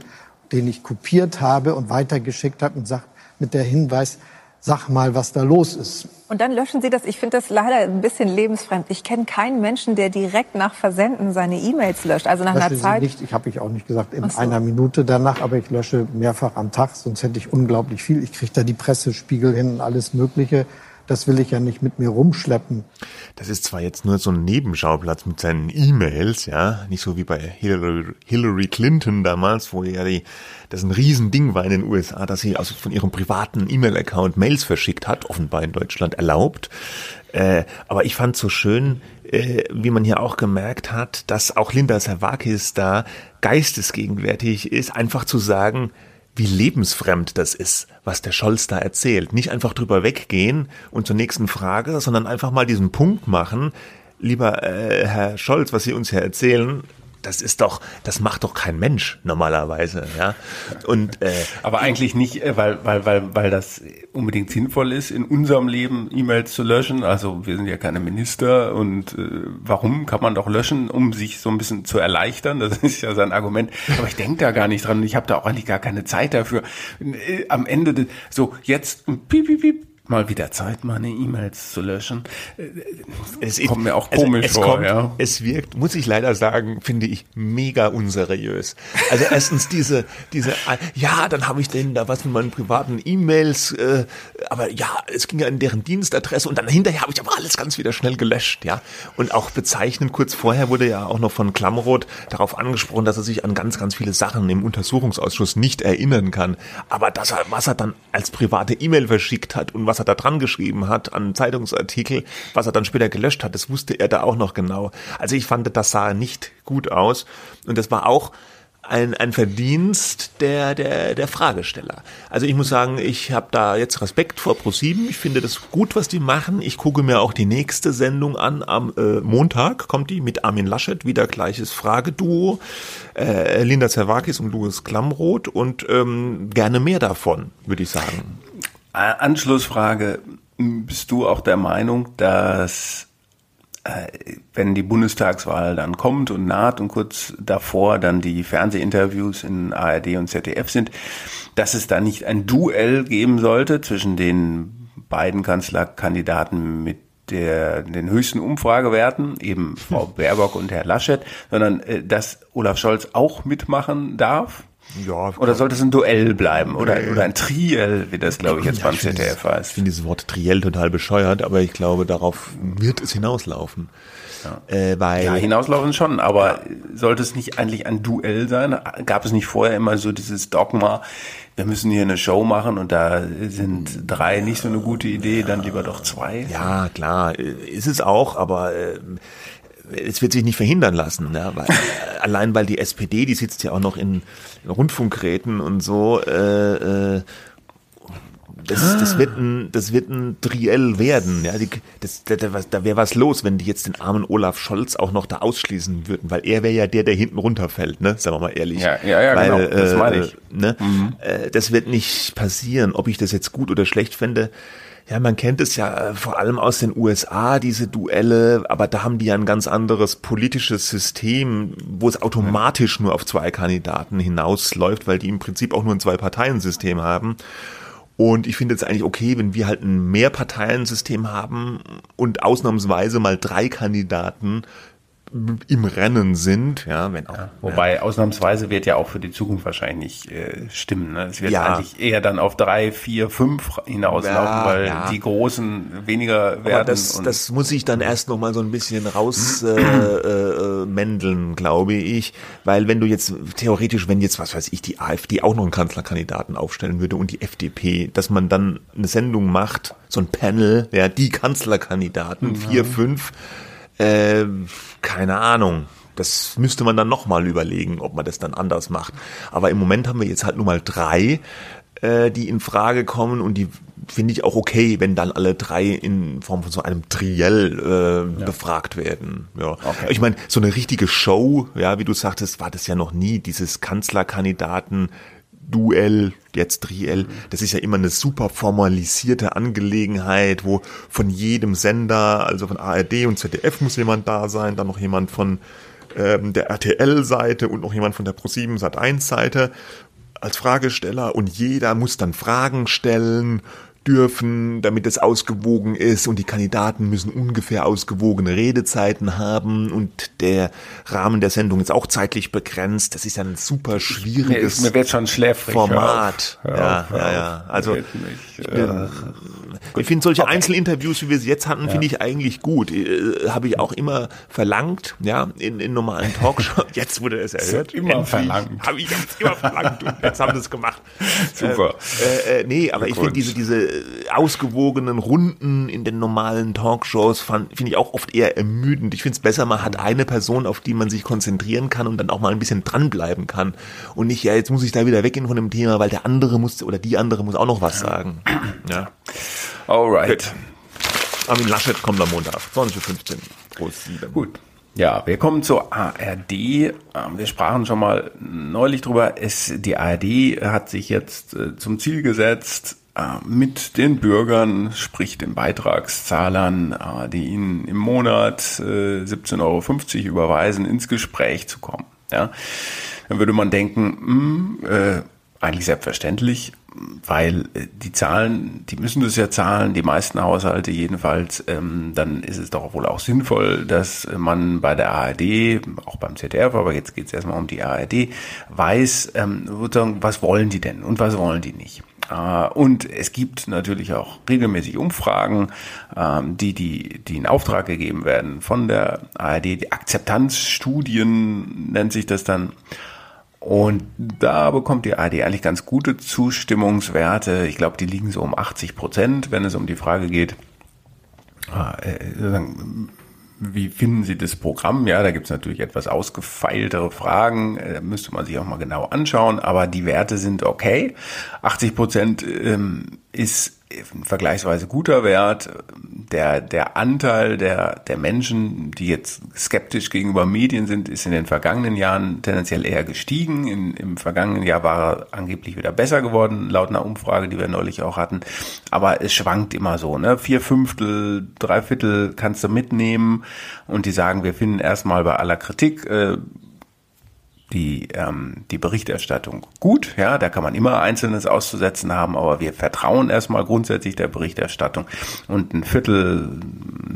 den ich kopiert habe und weitergeschickt habe und sagt mit der Hinweis, sag mal, was da los ist. Und dann löschen Sie das. Ich finde das leider ein bisschen lebensfremd. Ich kenne keinen Menschen, der direkt nach Versenden seine E-Mails löscht. Also nach lösche einer Zeit. Nicht. Ich habe ich auch nicht gesagt in so. einer Minute danach, aber ich lösche mehrfach am Tag. Sonst hätte ich unglaublich viel. Ich kriege da die Pressespiegel hin und alles Mögliche das will ich ja nicht mit mir rumschleppen. Das ist zwar jetzt nur so ein Nebenschauplatz mit seinen E-Mails, ja, nicht so wie bei Hillary, Clinton damals, wo ja die, das ein Riesending war in den USA, dass sie also von ihrem privaten E-Mail-Account Mails verschickt hat, offenbar in Deutschland erlaubt. Äh, aber ich fand so schön, äh, wie man hier auch gemerkt hat, dass auch Linda Savakis da geistesgegenwärtig ist, einfach zu sagen, wie lebensfremd das ist, was der Scholz da erzählt. Nicht einfach drüber weggehen und zur nächsten Frage, sondern einfach mal diesen Punkt machen. Lieber äh, Herr Scholz, was Sie uns hier erzählen, das ist doch, das macht doch kein Mensch normalerweise, ja. Und äh, aber eigentlich nicht, äh, weil weil weil weil das unbedingt sinnvoll ist, in unserem Leben E-Mails zu löschen. Also wir sind ja keine Minister und äh, warum kann man doch löschen, um sich so ein bisschen zu erleichtern? Das ist ja sein Argument. Aber ich denke da gar nicht dran. Ich habe da auch eigentlich gar keine Zeit dafür. Äh, am Ende so jetzt piep piep piep mal wieder Zeit, meine E-Mails zu löschen. Es kommt mir auch also komisch also vor. Kommt, ja. Es wirkt, muss ich leider sagen, finde ich mega unseriös. Also erstens diese, diese, ja, dann habe ich denen da was mit meinen privaten E-Mails, äh, aber ja, es ging ja in deren Dienstadresse und dann hinterher habe ich aber alles ganz wieder schnell gelöscht, ja. Und auch bezeichnend, kurz vorher wurde ja auch noch von Klamroth darauf angesprochen, dass er sich an ganz, ganz viele Sachen im Untersuchungsausschuss nicht erinnern kann. Aber dass er, was er dann als private E-Mail verschickt hat und was er da dran geschrieben hat an Zeitungsartikel, was er dann später gelöscht hat, das wusste er da auch noch genau. Also ich fand, das sah nicht gut aus. Und das war auch ein, ein Verdienst der, der, der Fragesteller. Also ich muss sagen, ich habe da jetzt Respekt vor ProSieben. Ich finde das gut, was die machen. Ich gucke mir auch die nächste Sendung an. Am äh, Montag kommt die mit Armin Laschet, wieder gleiches Frageduo. Äh, Linda Zerwakis und Louis Klamroth und ähm, gerne mehr davon, würde ich sagen. Anschlussfrage. Bist du auch der Meinung, dass äh, wenn die Bundestagswahl dann kommt und naht und kurz davor dann die Fernsehinterviews in ARD und ZDF sind, dass es da nicht ein Duell geben sollte zwischen den beiden Kanzlerkandidaten mit der, den höchsten Umfragewerten, eben Frau Baerbock und Herr Laschet, sondern äh, dass Olaf Scholz auch mitmachen darf Ja, oder sollte es ein Duell bleiben oder, oder ein Triell, wie das glaube ich jetzt ja, beim ZDF heißt. Ich finde dieses Wort Triell total bescheuert, aber ich glaube, darauf wird es hinauslaufen. Ja. Äh, weil ja, hinauslaufen schon, aber sollte es nicht eigentlich ein Duell sein? Gab es nicht vorher immer so dieses Dogma, wir müssen hier eine Show machen und da sind drei nicht so eine gute Idee, dann lieber doch zwei? Ja, klar, ist es auch, aber äh, es wird sich nicht verhindern lassen, ne? weil, äh, allein weil die SPD, die sitzt ja auch noch in, in Rundfunkräten und so, äh, äh, das, das, wird ein, das wird ein Triell werden. Ja, die, das, da, da wäre was los, wenn die jetzt den armen Olaf Scholz auch noch da ausschließen würden, weil er wäre ja der, der hinten runterfällt, ne? Sagen wir mal ehrlich. Ja, ja, ja weil, genau. Das meine ich. Äh, ne? Mhm. Äh, das wird nicht passieren. Ob ich das jetzt gut oder schlecht fände, ja, man kennt es ja äh, vor allem aus den USA, diese Duelle, aber da haben die ja ein ganz anderes politisches System, wo es automatisch nur auf zwei Kandidaten hinausläuft, weil die im Prinzip auch nur ein Zwei-Parteien-System haben. Und ich finde es eigentlich okay, wenn wir halt ein Mehrparteiensystem haben und ausnahmsweise mal drei Kandidaten im Rennen sind, ja, wenn auch. Ja, wobei ja. ausnahmsweise wird ja auch für die Zukunft wahrscheinlich äh, stimmen. Ne? Es wird ja. eigentlich eher dann auf drei, vier, fünf hinauslaufen, weil die Großen weniger werden. Aber das, das muss ich dann erst noch mal so ein bisschen rausmändeln, äh, äh, glaube ich, weil wenn du jetzt theoretisch, wenn jetzt was weiß ich, die AfD auch noch einen Kanzlerkandidaten aufstellen würde und die FDP, dass man dann eine Sendung macht, so ein Panel, ja, die Kanzlerkandidaten, vier, fünf äh, keine Ahnung. Das müsste man dann nochmal überlegen, ob man das dann anders macht. Aber im Moment haben wir jetzt halt nur mal drei, äh, die in Frage kommen und die finde ich auch okay, wenn dann alle drei in Form von so einem Triell äh, ja. befragt werden. Ja. Okay. Ich meine, so eine richtige Show, ja, wie du sagtest, war das ja noch nie, dieses Kanzlerkandidaten Duell, jetzt Triell, das ist ja immer eine super formalisierte Angelegenheit, wo von jedem Sender, also von ARD und ZDF muss jemand da sein, dann noch jemand von ähm, der RTL-Seite und noch jemand von der Pro7 Sat1-Seite als Fragesteller. Und jeder muss dann Fragen stellen dürfen, damit es ausgewogen ist und die Kandidaten müssen ungefähr ausgewogene Redezeiten haben und der Rahmen der Sendung ist auch zeitlich begrenzt. Das ist ein super schwieriges mir, mir wird schon schläfrig, Format. Hör auf, hör auf, ja, ja, ja. Also ich, äh, ich finde solche okay. Einzelinterviews, wie wir sie jetzt hatten, ja. finde ich eigentlich gut. Äh, Habe ich auch immer verlangt, ja, in, in normalen Talkshows. Jetzt wurde es erhört. Immer Endlich. verlangt. Habe ich jetzt immer verlangt und jetzt haben sie es gemacht. Super. Äh, äh, nee, aber ich finde diese diese ausgewogenen Runden in den normalen Talkshows finde ich auch oft eher ermüdend. Ich finde es besser, man hat eine Person, auf die man sich konzentrieren kann und dann auch mal ein bisschen dranbleiben kann. Und nicht, ja, jetzt muss ich da wieder weggehen von dem Thema, weil der andere muss oder die andere muss auch noch was sagen. Ja. Alright. Armin Laschet kommt am Montag, 20.15 Uhr. Gut. Ja, wir kommen zur ARD. Ähm, wir sprachen schon mal neulich drüber. Es, die ARD hat sich jetzt äh, zum Ziel gesetzt, äh, mit den Bürgern, sprich den Beitragszahlern, äh, die ihnen im Monat 17,50 Euro überweisen, ins Gespräch zu kommen. Ja, dann würde man denken, mh, hm, äh, eigentlich selbstverständlich, weil äh, die Zahlen, die müssen das ja zahlen, die meisten Haushalte jedenfalls, ähm, dann ist es doch wohl auch sinnvoll, dass man bei der ARD, auch beim ZDF, aber jetzt geht es erstmal um die ARD, weiß, ähm, was wollen die denn und was wollen die nicht. Äh, und es gibt natürlich auch regelmäßig Umfragen, ähm, die, die, die in Auftrag gegeben werden von der ARD, die Akzeptanzstudien nennt sich das dann. Und da bekommt die ARD eigentlich ganz gute Zustimmungswerte. Ich glaube, die liegen so um 80 Prozent, wenn es um die Frage geht, äh, wie finden Sie das Programm? Ja, da gibt es natürlich etwas ausgefeiltere Fragen, da äh, müsste man sich auch mal genau anschauen, aber die Werte sind okay. 80 Prozent ähm, ist vergleichsweise guter Wert. Der, der Anteil der, der Menschen, die jetzt skeptisch gegenüber Medien sind, ist in den vergangenen Jahren tendenziell eher gestiegen. In, Im vergangenen Jahr war er angeblich wieder besser geworden, laut einer Umfrage, die wir neulich auch hatten. Aber es schwankt immer so. Ne? Vier Fünftel, drei Viertel kannst du mitnehmen und die sagen, wir finden erstmal bei aller Kritik, äh, die, ähm, die Berichterstattung gut. Ja, da kann man immer Einzelnes auszusetzen haben, aber wir vertrauen erstmal grundsätzlich der Berichterstattung. Und ein Viertel,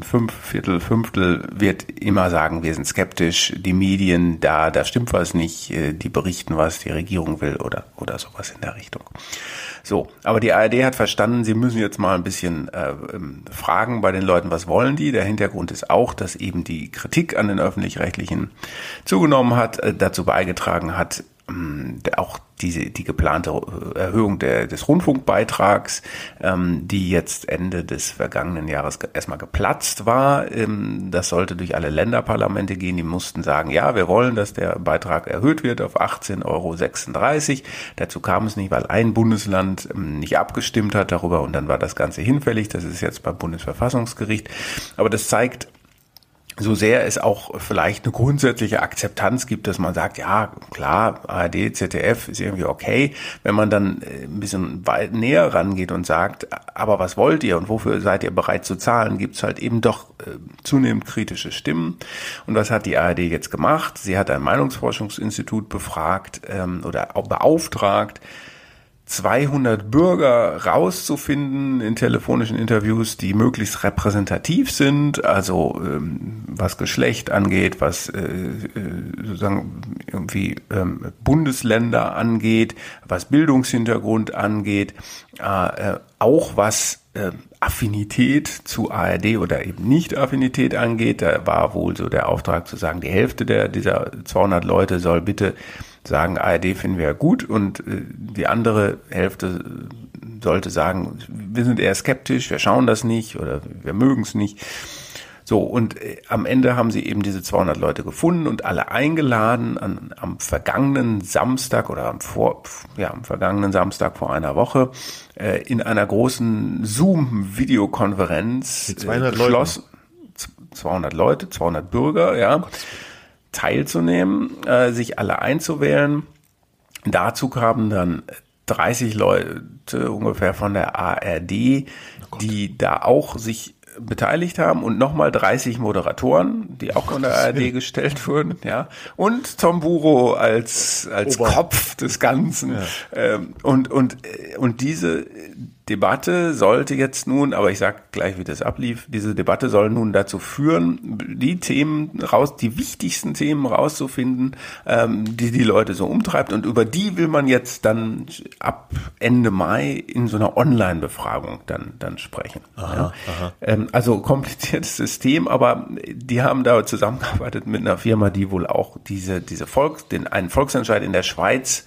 fünf Viertel, Fünftel wird immer sagen, wir sind skeptisch, die Medien, da, da stimmt was nicht, äh, die berichten was, die Regierung will oder, oder sowas in der Richtung. So, aber die ARD hat verstanden, sie müssen jetzt mal ein bisschen äh, ähm, fragen bei den Leuten, was wollen die. Der Hintergrund ist auch, dass eben die Kritik an den öffentlich-rechtlichen zugenommen hat, äh, dazu beigetragen hat, ähm, auch diese, die geplante äh, Erhöhung der, des Rundfunkbeitrags, ähm, die jetzt Ende des vergangenen Jahres erstmal geplatzt war. Ähm, das sollte durch alle Länderparlamente gehen. Die mussten sagen, ja, wir wollen, dass der Beitrag erhöht wird auf 18,36 Euro. Dazu kam es nicht, weil ein Bundesland ähm, nicht abgestimmt hat darüber und dann war das Ganze hinfällig. Das ist jetzt beim Bundesverfassungsgericht. Aber das zeigt, so sehr es auch vielleicht eine grundsätzliche Akzeptanz gibt, dass man sagt, ja, klar, ARD, ZDF ist irgendwie okay, wenn man dann äh, ein bisschen weit näher rangeht und sagt, aber was wollt ihr und wofür seid ihr bereit zu zahlen, gibt es halt eben doch äh, zunehmend kritische Stimmen. Und was hat die ARD jetzt gemacht? Sie hat ein Meinungsforschungsinstitut befragt ähm, oder beauftragt, 200 Bürger rauszufinden in telefonischen Interviews, die möglichst repräsentativ sind, also ähm, was Geschlecht angeht, was äh, äh, sozusagen irgendwie ähm, Bundesländer angeht, was Bildungshintergrund angeht, äh, äh, auch was äh, Affinität zu ARD oder eben nicht Affinität angeht. Da war wohl so der Auftrag zu sagen, die Hälfte der dieser 200 Leute soll bitte sagen, ARD finden wir gut und äh, die andere Hälfte sollte sagen, wir sind eher skeptisch, wir schauen das nicht oder wir mögen es nicht. So, und äh, am Ende haben sie eben diese 200 Leute gefunden und alle eingeladen an, am vergangenen Samstag oder am, vor, ja, am vergangenen Samstag vor einer Woche äh, in einer großen Zoom-Videokonferenz. 200 Leute. 200 Leute, 200 Bürger, ja. Oh teilzunehmen, äh, sich alle einzuwählen. Dazu kamen dann 30 Leute ungefähr von der ARD, oh die da auch sich beteiligt haben und nochmal 30 Moderatoren, die auch von der ARD gestellt wurden, ja. Und Tom Buro als, als Kopf des Ganzen. Ja. Ähm, und, und, äh, und diese Debatte sollte jetzt nun, aber ich sage gleich, wie das ablief, diese Debatte soll nun dazu führen, die Themen raus, die wichtigsten Themen rauszufinden, ähm, die die Leute so umtreibt und über die will man jetzt dann ab Ende Mai in so einer Online-Befragung dann dann sprechen. Aha, ja. aha. Ähm, also kompliziertes System, aber die haben da zusammengearbeitet mit einer Firma, die wohl auch diese diese Volks, den einen Volksentscheid in der Schweiz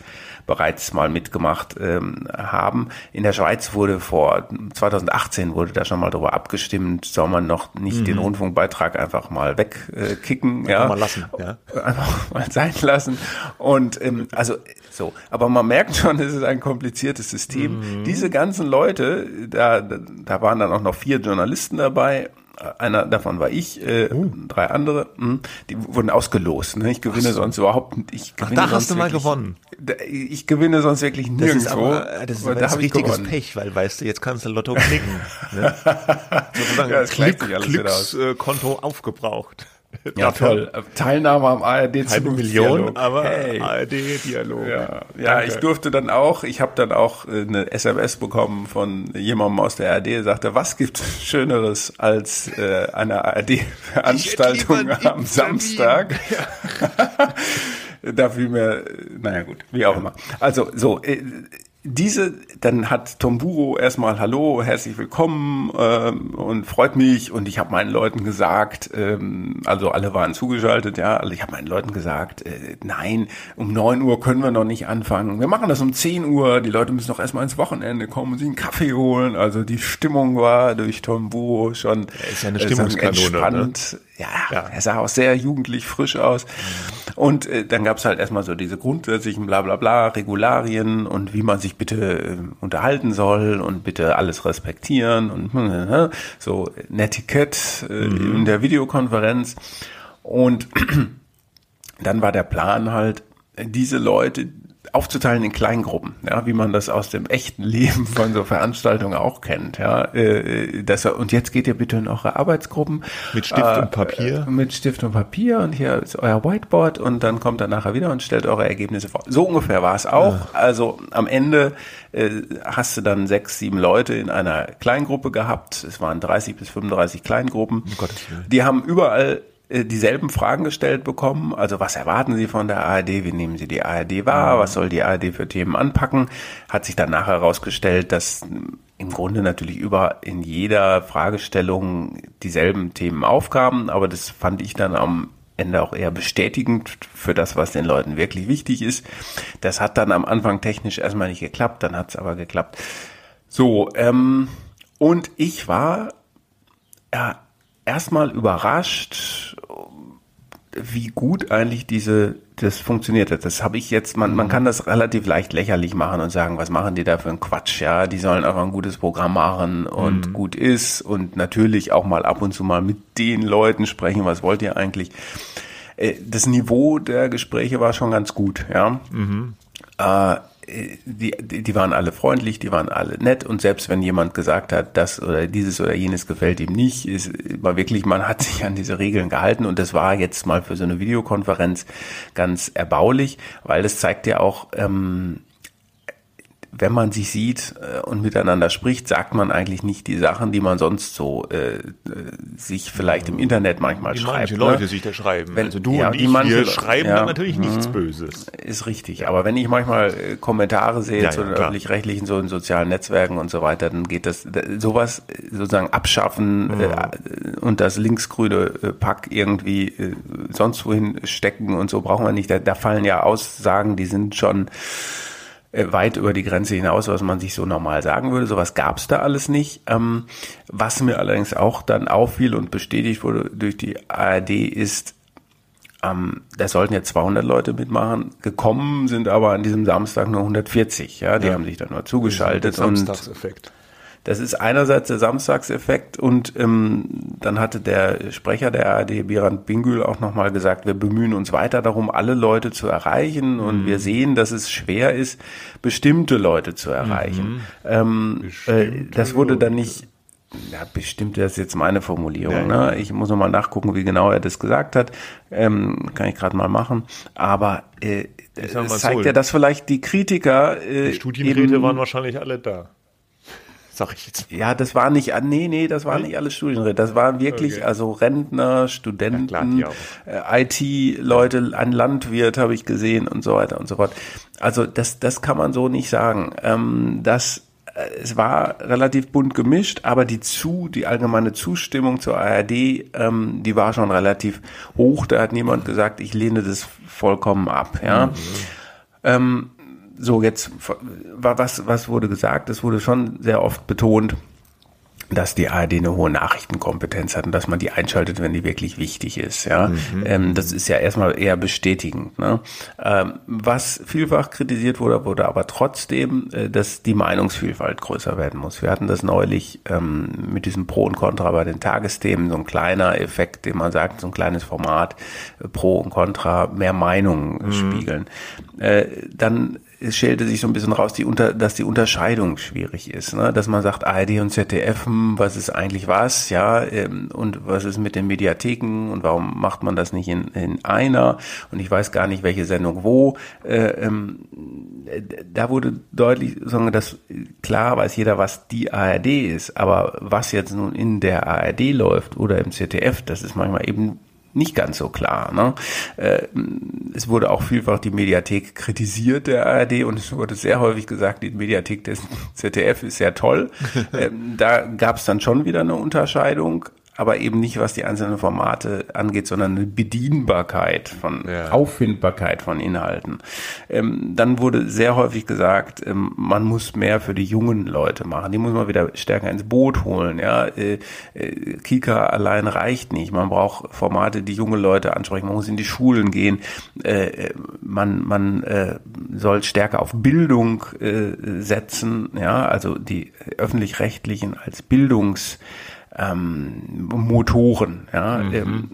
bereits mal mitgemacht ähm, haben. In der Schweiz wurde vor 2018 wurde da schon mal darüber abgestimmt, soll man noch nicht mhm. den Rundfunkbeitrag einfach mal wegkicken, äh, ja, mal lassen, ja, einfach mal sein lassen. Und ähm, also so, aber man merkt schon, es ist ein kompliziertes System. Mhm. Diese ganzen Leute, da, da waren dann auch noch vier Journalisten dabei einer davon war ich, äh, uh. drei andere, mh, hm, die wurden ausgelost. Ne? Ich gewinne so. sonst überhaupt ich gewinne Ach, da hast du mal gewonnen. Ich gewinne sonst wirklich nirgendwo. Das ist aber, das ist aber da richtiges gewonnen. Pech, weil weißt du, jetzt kannst du Lotto klicken. ne? Sozusagen ja, Klick, Glückskonto äh, aufgebraucht. Ja, toll. Teilnahme am ARD Keine Million, aber hey. ARD-Dialog. Ja, ja ich durfte dann auch, ich habe dann auch äh, eine SMS bekommen von jemandem aus der ARD, der sagte, was gibt Schöneres als äh, eine ARD-Veranstaltung am Samstag? Ja. da fiel mir, naja gut, wie auch immer. Also so, äh, diese, dann hat Tomburo erstmal Hallo, herzlich willkommen ähm, und freut mich und ich habe meinen Leuten gesagt, ähm, also alle waren zugeschaltet, ja, also ich habe meinen Leuten gesagt, äh, nein, um neun Uhr können wir noch nicht anfangen. Wir machen das um zehn Uhr, die Leute müssen noch erstmal ins Wochenende kommen und sich einen Kaffee holen. Also die Stimmung war durch Tomburo schon er ist ja eine äh, Stimmungskanone, entspannt. Ne? Ja, ja, er sah auch sehr jugendlich frisch aus. Und äh, dann gab's halt erstmal so diese grundsätzlichen bla bla bla, Regularien und wie man sich bitte unterhalten soll und bitte alles respektieren und äh, so Netiquette äh, mhm. in der Videokonferenz. Und dann war der Plan halt, diese Leute aufzuteilen in Kleingruppen, ja, wie man das aus dem echten Leben von so Veranstaltungen auch kennt, ja. Äh, das, und jetzt geht ihr bitte in eure Arbeitsgruppen. Mit Stift äh, und Papier. Äh, mit Stift und Papier und hier ist euer Whiteboard und dann kommt er nachher wieder und stellt eure Ergebnisse vor. So ungefähr war es auch. Ja. Also am Ende äh, hast du dann sechs, sieben Leute in einer Kleingruppe gehabt. Es waren 30 bis 35 Kleingruppen. Um die haben überall dieselben Fragen gestellt bekommen. Also was erwarten Sie von der ARD? Wie nehmen Sie die ARD wahr? Mhm. Was soll die ARD für Themen anpacken? Hat sich dann nachher herausgestellt, dass im Grunde natürlich über in jeder Fragestellung dieselben Themen aufkamen, aber das fand ich dann am Ende auch eher bestätigend für das, was den Leuten wirklich wichtig ist. Das hat dann am Anfang technisch erstmal nicht geklappt, dann hat es aber geklappt. So, ähm, und ich war ja erstmal überrascht, wie gut eigentlich diese das funktioniert hat. Das habe ich jetzt, man, man kann das relativ leicht lächerlich machen und sagen, was machen die da für einen Quatsch, ja, die sollen einfach ein gutes Programm machen und mhm. gut ist und natürlich auch mal ab und zu mal mit den Leuten sprechen, was wollt ihr eigentlich? Äh, das Niveau der Gespräche war schon ganz gut, ja. Mhm. Äh, die, die waren alle freundlich, die waren alle nett. Und selbst wenn jemand gesagt hat, das oder dieses oder jenes gefällt ihm nicht, ist war wirklich, man hat sich an diese Regeln gehalten. Und das war jetzt mal für so eine Videokonferenz ganz erbaulich, weil das zeigt ja auch, ähm, wenn man sich sieht äh, und miteinander spricht, sagt man eigentlich nicht die Sachen, die man sonst so äh, äh sich vielleicht im Internet manchmal die schreibt. Manche ne? Leute sich da schreiben. Wenn, also du ja, und ich, manche, wir schreiben ja, natürlich mh, nichts Böses. Ist richtig. Aber wenn ich manchmal äh, Kommentare sehe ja, zu den öffentlich-rechtlichen, so in sozialen Netzwerken und so weiter, dann geht das sowas sozusagen abschaffen mhm. äh, und das linksgrüne Pack irgendwie äh, sonst wohin stecken und so brauchen wir nicht. Da, da fallen ja Aussagen, die sind schon weit über die Grenze hinaus, was man sich so normal sagen würde. Sowas gab es da alles nicht. Ähm, was mir allerdings auch dann auffiel und bestätigt wurde durch die ARD ist, ähm, da sollten jetzt 200 Leute mitmachen. Gekommen sind aber an diesem Samstag nur 140. Ja, die ja. haben sich dann nur zugeschaltet. und das ist einerseits der Samstagseffekt und ähm, dann hatte der Sprecher der ARD, Birand Bingül, auch nochmal gesagt, wir bemühen uns weiter darum, alle Leute zu erreichen und mhm. wir sehen, dass es schwer ist, bestimmte Leute zu erreichen. Mhm. Ähm, äh, das wurde dann nicht ja, bestimmt, das ist jetzt meine Formulierung. Ja, ne? Ich muss nochmal nachgucken, wie genau er das gesagt hat. Ähm, kann ich gerade mal machen. Aber äh, es zeigt so, ja, dass vielleicht die Kritiker. Äh, die Studienräte waren wahrscheinlich alle da sag ich jetzt. Ja, das war nicht, ah, nee, nee, das waren nicht alle Studienräte. Das waren wirklich, okay. also Rentner, Studenten, ja, äh, IT-Leute, ein Landwirt habe ich gesehen und so weiter und so fort. Also das, das kann man so nicht sagen. Ähm, das äh, es war relativ bunt gemischt, aber die zu, die allgemeine Zustimmung zur ARD, ähm, die war schon relativ hoch. Da hat niemand gesagt, ich lehne das vollkommen ab. Ja. Mhm. Ähm, so, jetzt, was, was wurde gesagt? Es wurde schon sehr oft betont, dass die ARD eine hohe Nachrichtenkompetenz hat und dass man die einschaltet, wenn die wirklich wichtig ist. Ja, mhm. ähm, das ist ja erstmal eher bestätigend. Ne? Ähm, was vielfach kritisiert wurde, wurde aber trotzdem, äh, dass die Meinungsvielfalt größer werden muss. Wir hatten das neulich ähm, mit diesem Pro und Contra bei den Tagesthemen, so ein kleiner Effekt, den man sagt, so ein kleines Format, äh, Pro und Contra, mehr Meinungen mhm. spiegeln. Äh, dann es stellte sich so ein bisschen raus, die unter, dass die Unterscheidung schwierig ist, ne? dass man sagt ARD und ZDF, hm, was ist eigentlich was, ja, ähm, und was ist mit den Mediatheken und warum macht man das nicht in, in einer und ich weiß gar nicht, welche Sendung wo. Äh, ähm, da wurde deutlich, sagen dass klar weiß jeder, was die ARD ist, aber was jetzt nun in der ARD läuft oder im ZDF, das ist manchmal eben nicht ganz so klar. Ne? Äh, es wurde auch vielfach die Mediathek kritisiert der ARD und es wurde sehr häufig gesagt, die Mediathek des ZDF ist sehr toll. Ähm, da gab es dann schon wieder eine Unterscheidung, aber eben nicht, was die einzelnen Formate angeht, sondern eine Bedienbarkeit von ja. Auffindbarkeit von Inhalten. Ähm, dann wurde sehr häufig gesagt, ähm, man muss mehr für die jungen Leute machen. Die muss man wieder stärker ins Boot holen. Ja, äh, äh, Kika allein reicht nicht. Man braucht Formate, die junge Leute ansprechen. Man muss in die Schulen gehen. Äh, man man äh, soll stärker auf Bildung äh, setzen. Ja, also die öffentlich-rechtlichen als Bildungs ähm, Motoren. Ja. Mhm. Ähm,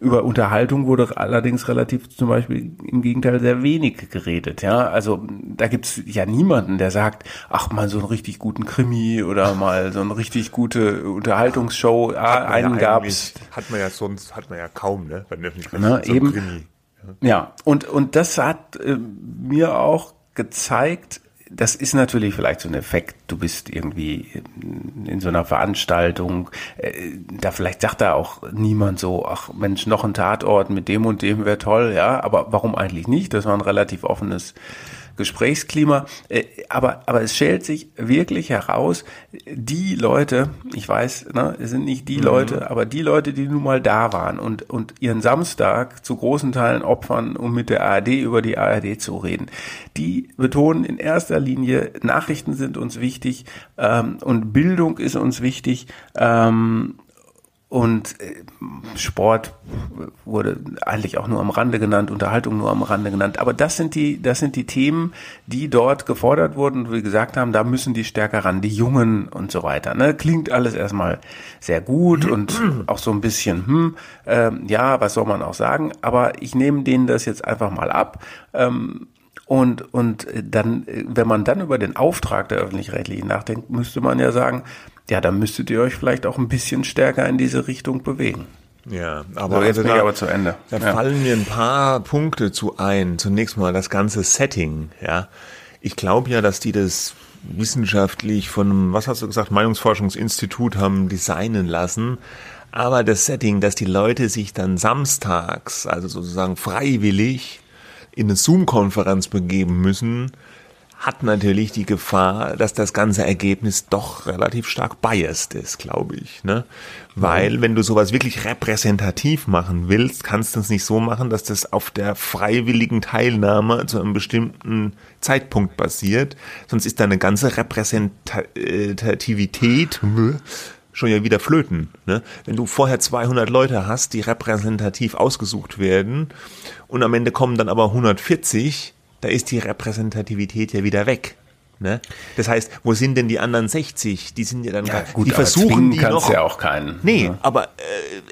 über Unterhaltung wurde allerdings relativ zum Beispiel im Gegenteil sehr wenig geredet. Ja, also da gibt's ja niemanden, der sagt, ach mal so einen richtig guten Krimi oder mal so eine richtig gute Unterhaltungsshow. Ah, einen ja gab's. Hat man ja sonst, hat man ja kaum, ne? Bei ne, so eben. Krimi. Ja. ja, und und das hat äh, mir auch gezeigt, das ist natürlich vielleicht so ein Effekt, du bist irgendwie in so einer Veranstaltung, äh, da vielleicht sagt da auch niemand so, ach Mensch, noch ein Tatort mit dem und dem wäre toll, ja, aber warum eigentlich nicht? Das war ein relativ offenes Gesprächsklima. Äh, aber, aber es stellt sich wirklich heraus, die Leute, ich weiß, ne, es sind nicht die mhm. Leute, aber die Leute, die nun mal da waren und, und ihren Samstag zu großen Teilen opfern, um mit der ARD über die ARD zu reden, die betonen in erster Linie, Nachrichten sind uns wichtig ähm, und Bildung ist uns wichtig. Ähm, und äh, Sport wurde eigentlich auch nur am Rande genannt, Unterhaltung nur am Rande genannt. Aber das sind die, das sind die Themen, die dort gefordert wurden und wir gesagt haben, da müssen die stärker ran, die Jungen und so weiter. Ne? Klingt alles erstmal sehr gut und auch so ein bisschen, hm, äh, ja, was soll man auch sagen? Aber ich nehme denen das jetzt einfach mal ab. Ähm, und, und dann, wenn man dann über den Auftrag der öffentlich-rechtlichen nachdenkt, müsste man ja sagen, ja, dann müsstet ihr euch vielleicht auch ein bisschen stärker in diese Richtung bewegen. Ja, aber so, jetzt also bin da, ich aber zu Ende. Da ja. fallen mir ein paar Punkte zu ein. Zunächst mal das ganze Setting, ja. Ich glaube ja, dass die das wissenschaftlich von was hast du gesagt, Meinungsforschungsinstitut haben designen lassen. Aber das Setting, dass die Leute sich dann samstags, also sozusagen freiwillig, in eine Zoom-Konferenz begeben müssen, hat natürlich die Gefahr, dass das ganze Ergebnis doch relativ stark biased ist, glaube ich. Ne? Weil wenn du sowas wirklich repräsentativ machen willst, kannst du es nicht so machen, dass das auf der freiwilligen Teilnahme zu einem bestimmten Zeitpunkt basiert. Sonst ist deine ganze Repräsentativität schon ja wieder flöten. Ne? Wenn du vorher 200 Leute hast, die repräsentativ ausgesucht werden und am Ende kommen dann aber 140, da ist die Repräsentativität ja wieder weg. Ne? Das heißt, wo sind denn die anderen 60? Die sind ja dann ja, gut, die versuchen die noch. ja auch keinen. Nee, ja. aber äh,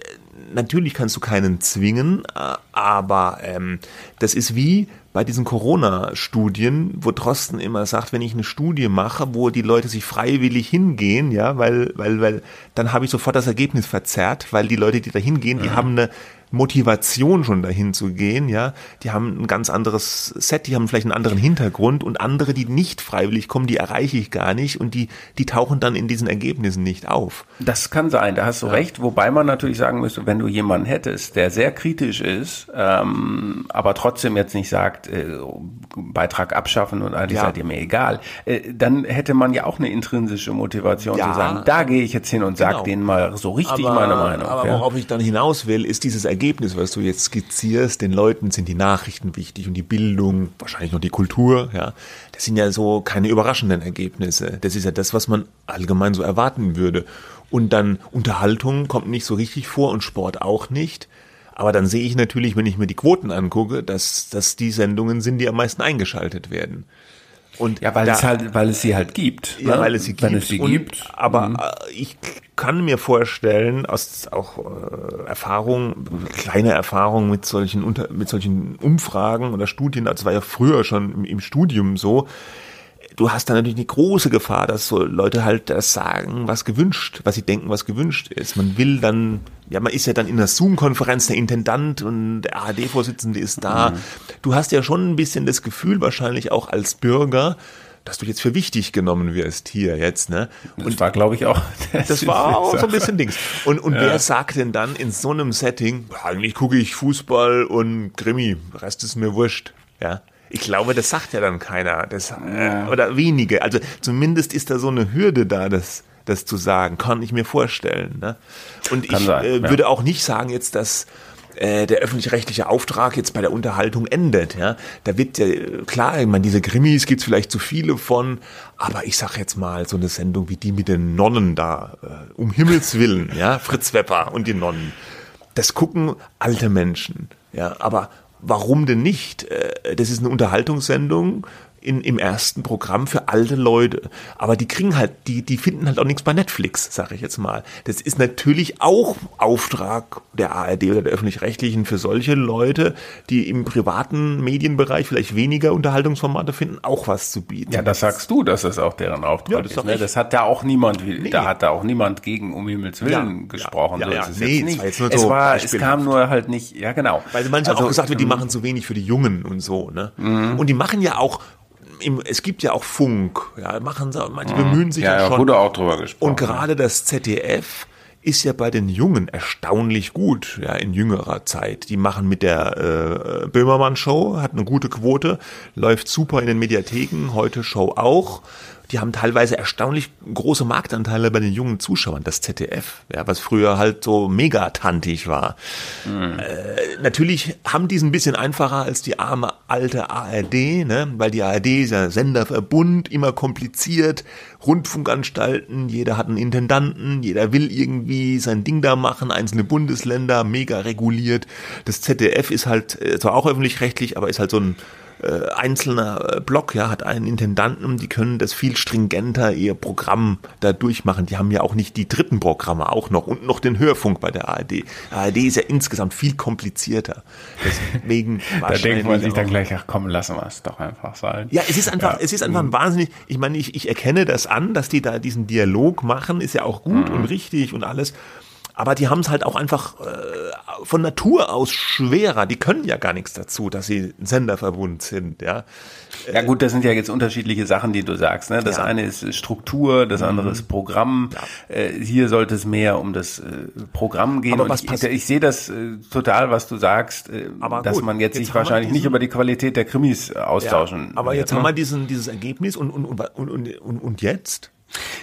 natürlich kannst du keinen zwingen, äh, aber ähm, das ist wie bei diesen Corona-Studien, wo Drosten immer sagt, wenn ich eine Studie mache, wo die Leute sich freiwillig hingehen, ja, weil, weil, weil, dann habe ich sofort das Ergebnis verzerrt, weil die Leute, die da hingehen, die haben eine Motivation schon dahin zu gehen, ja. Die haben ein ganz anderes Set, die haben vielleicht einen anderen Hintergrund und andere, die nicht freiwillig kommen, die erreiche ich gar nicht und die, die tauchen dann in diesen Ergebnissen nicht auf. Das kann sein, da hast du ja. recht, wobei man natürlich sagen müsste, wenn du jemanden hättest, der sehr kritisch ist, ähm, aber trotzdem jetzt nicht sagt, äh, Beitrag abschaffen und eigentlich ja. seid ihr mir egal, äh, dann hätte man ja auch eine intrinsische Motivation ja. zu sagen, da gehe ich jetzt hin und genau. sag denen mal so richtig aber, meine Meinung. Aber worauf ich dann hinaus will, ist dieses Ergebnis Ergebnis, was du jetzt skizzierst, den Leuten sind die Nachrichten wichtig und die Bildung, wahrscheinlich noch die Kultur, ja. Das sind ja so keine überraschenden Ergebnisse. Das ist ja das, was man allgemein so erwarten würde. Und dann Unterhaltung kommt nicht so richtig vor und Sport auch nicht. Aber dann sehe ich natürlich, wenn ich mir die Quoten angucke, dass, dass die Sendungen sind, die am meisten eingeschaltet werden. Und ja, weil da, es halt, weil es sie halt gibt. Ja, ne? weil es sie gibt. Wenn es sie und, gibt. Aber mhm. Äh, ich kann mir vorstellen, aus auch äh, Erfahrung, kleine Erfahrung mit solchen unter, mit solchen Umfragen oder Studien, das war ja früher schon im, im Studium so, du hast dann natürlich eine große Gefahr, dass so Leute halt das sagen, was gewünscht, was sie denken, was gewünscht ist. Man will dann, ja, man ist ja dann in einer Zoom-Konferenz, der Intendant und der ARD-Vorsitzende ist da. Mhm. Du hast ja schon ein bisschen das Gefühl, wahrscheinlich auch als Bürger, dass du jetzt für wichtig genommen wirst hier jetzt, ne? Und das war, glaube ich, auch. Das war auch so ein bisschen Dings. Und, und ja. wer sagt denn dann in so einem Setting, eigentlich gucke ich Fußball und Krimi, Rest ist mir wurscht, ja? Ich glaube, das sagt ja dann keiner. Das, äh, oder wenige. Also zumindest ist da so eine Hürde da, das, das zu sagen. Kann ich mir vorstellen. Ne? Und Kann ich sein, äh, ja. würde auch nicht sagen jetzt, dass äh, der öffentlich-rechtliche Auftrag jetzt bei der Unterhaltung endet. Ja, da wird ja klar, ich meine, diese Krimis gibt's vielleicht zu viele von, aber ich sag jetzt mal so eine Sendung wie die mit den Nonnen da, äh, um Himmels willen, ja, Fritz Wepper und die Nonnen. Das gucken alte Menschen, ja, aber warum denn nicht? Äh, das ist eine Unterhaltungssendung. In, im ersten Programm für alte Leute. Aber die kriegen halt, die, die finden halt auch nichts bei Netflix, sage ich jetzt mal. Das ist natürlich auch Auftrag der ARD oder der öffentlich-rechtlichen für solche Leute, die im privaten Medienbereich vielleicht weniger Unterhaltungsformate finden, auch was zu bieten. Ja, das sagst du, dass das auch deren Auftrag ja, das ist. Ne? Das hat da auch niemand, nee. da hat da auch niemand gegen um Himmels Willen ja, gesprochen. Ja, ja, so nee, es, jetzt nicht. es, war, es kam nur halt nicht, ja genau. Weil manche also, auch gesagt wird, die ähm, machen zu wenig für die Jungen und so. Ne? Mhm. Und die machen ja auch im, es gibt ja auch Funk, ja, machen sie, manche bemühen sich ja, ja schon. Wurde auch drüber gesprochen. Und gerade das ZDF ist ja bei den Jungen erstaunlich gut, ja, in jüngerer Zeit. Die machen mit der äh, Böhmermann Show, hat eine gute Quote, läuft super in den Mediatheken, heute Show auch die haben teilweise erstaunlich große Marktanteile bei den jungen Zuschauern, das ZDF, ja, was früher halt so megatantig war. Mhm. Äh, natürlich haben die es ein bisschen einfacher als die arme alte ARD, ne? weil die ARD ist ja Senderverbund, immer kompliziert, Rundfunkanstalten, jeder hat einen Intendanten, jeder will irgendwie sein Ding da machen, einzelne Bundesländer, mega reguliert. Das ZDF ist halt äh, zwar auch öffentlich-rechtlich, aber ist halt so ein äh, einzelner äh, Block, ja, hat einen Intendanten, die können das viel stringenter ihr Programm da durchmachen. Die haben ja auch nicht die dritten Programme auch noch und noch den Hörfunk bei der ARD. ARD ist ja insgesamt viel komplizierter. Deswegen da denkt man sich dann gleich, ach komm, lassen wir es doch einfach sein. Ja, es ist einfach, ja. es ist einfach ein wahnsinnig, ich meine, ich, ich erkenne das an, dass die da diesen Dialog machen, ist ja auch gut mhm. und richtig und alles aber die haben es halt auch einfach äh, von Natur aus schwerer. Die können ja gar nichts dazu, dass sie Senderverbund sind. Ja, ja gut, das sind ja jetzt unterschiedliche Sachen, die du sagst. Ne? Das ja. eine ist Struktur, das andere mhm. ist Programm. Ja. Äh, hier sollte es mehr um das äh, Programm gehen. Aber was ich, ich, ich sehe das äh, total, was du sagst, äh, aber dass gut, man jetzt, jetzt sich wahrscheinlich diesen, nicht über die Qualität der Krimis austauschen. Ja, aber jetzt ne? haben wir diesen, dieses Ergebnis und, und, und, und, und, und jetzt?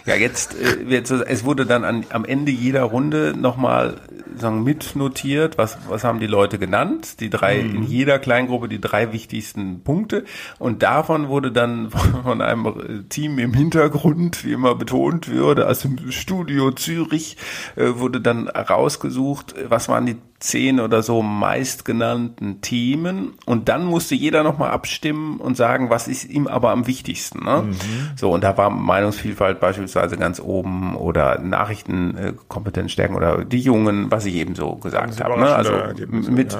Ja, jetzt, äh, jetzt es wurde dann an, am Ende jeder Runde nochmal sagen, mitnotiert, was, was haben die Leute genannt, die drei, mhm. in jeder Kleingruppe die drei wichtigsten Punkte und davon wurde dann von einem Team im Hintergrund, wie immer betont würde, aus dem Studio Zürich, äh, wurde dann rausgesucht, was waren die zehn oder so meistgenannten Themen und dann musste jeder nochmal abstimmen und sagen, was ist ihm aber am wichtigsten. Ne? Mhm. So, und da war Meinungsvielfalt beispielsweise ganz oben oder Nachrichtenkompetenz stärken oder die Jungen, was ich eben so gesagt habe. Ne? Also mit,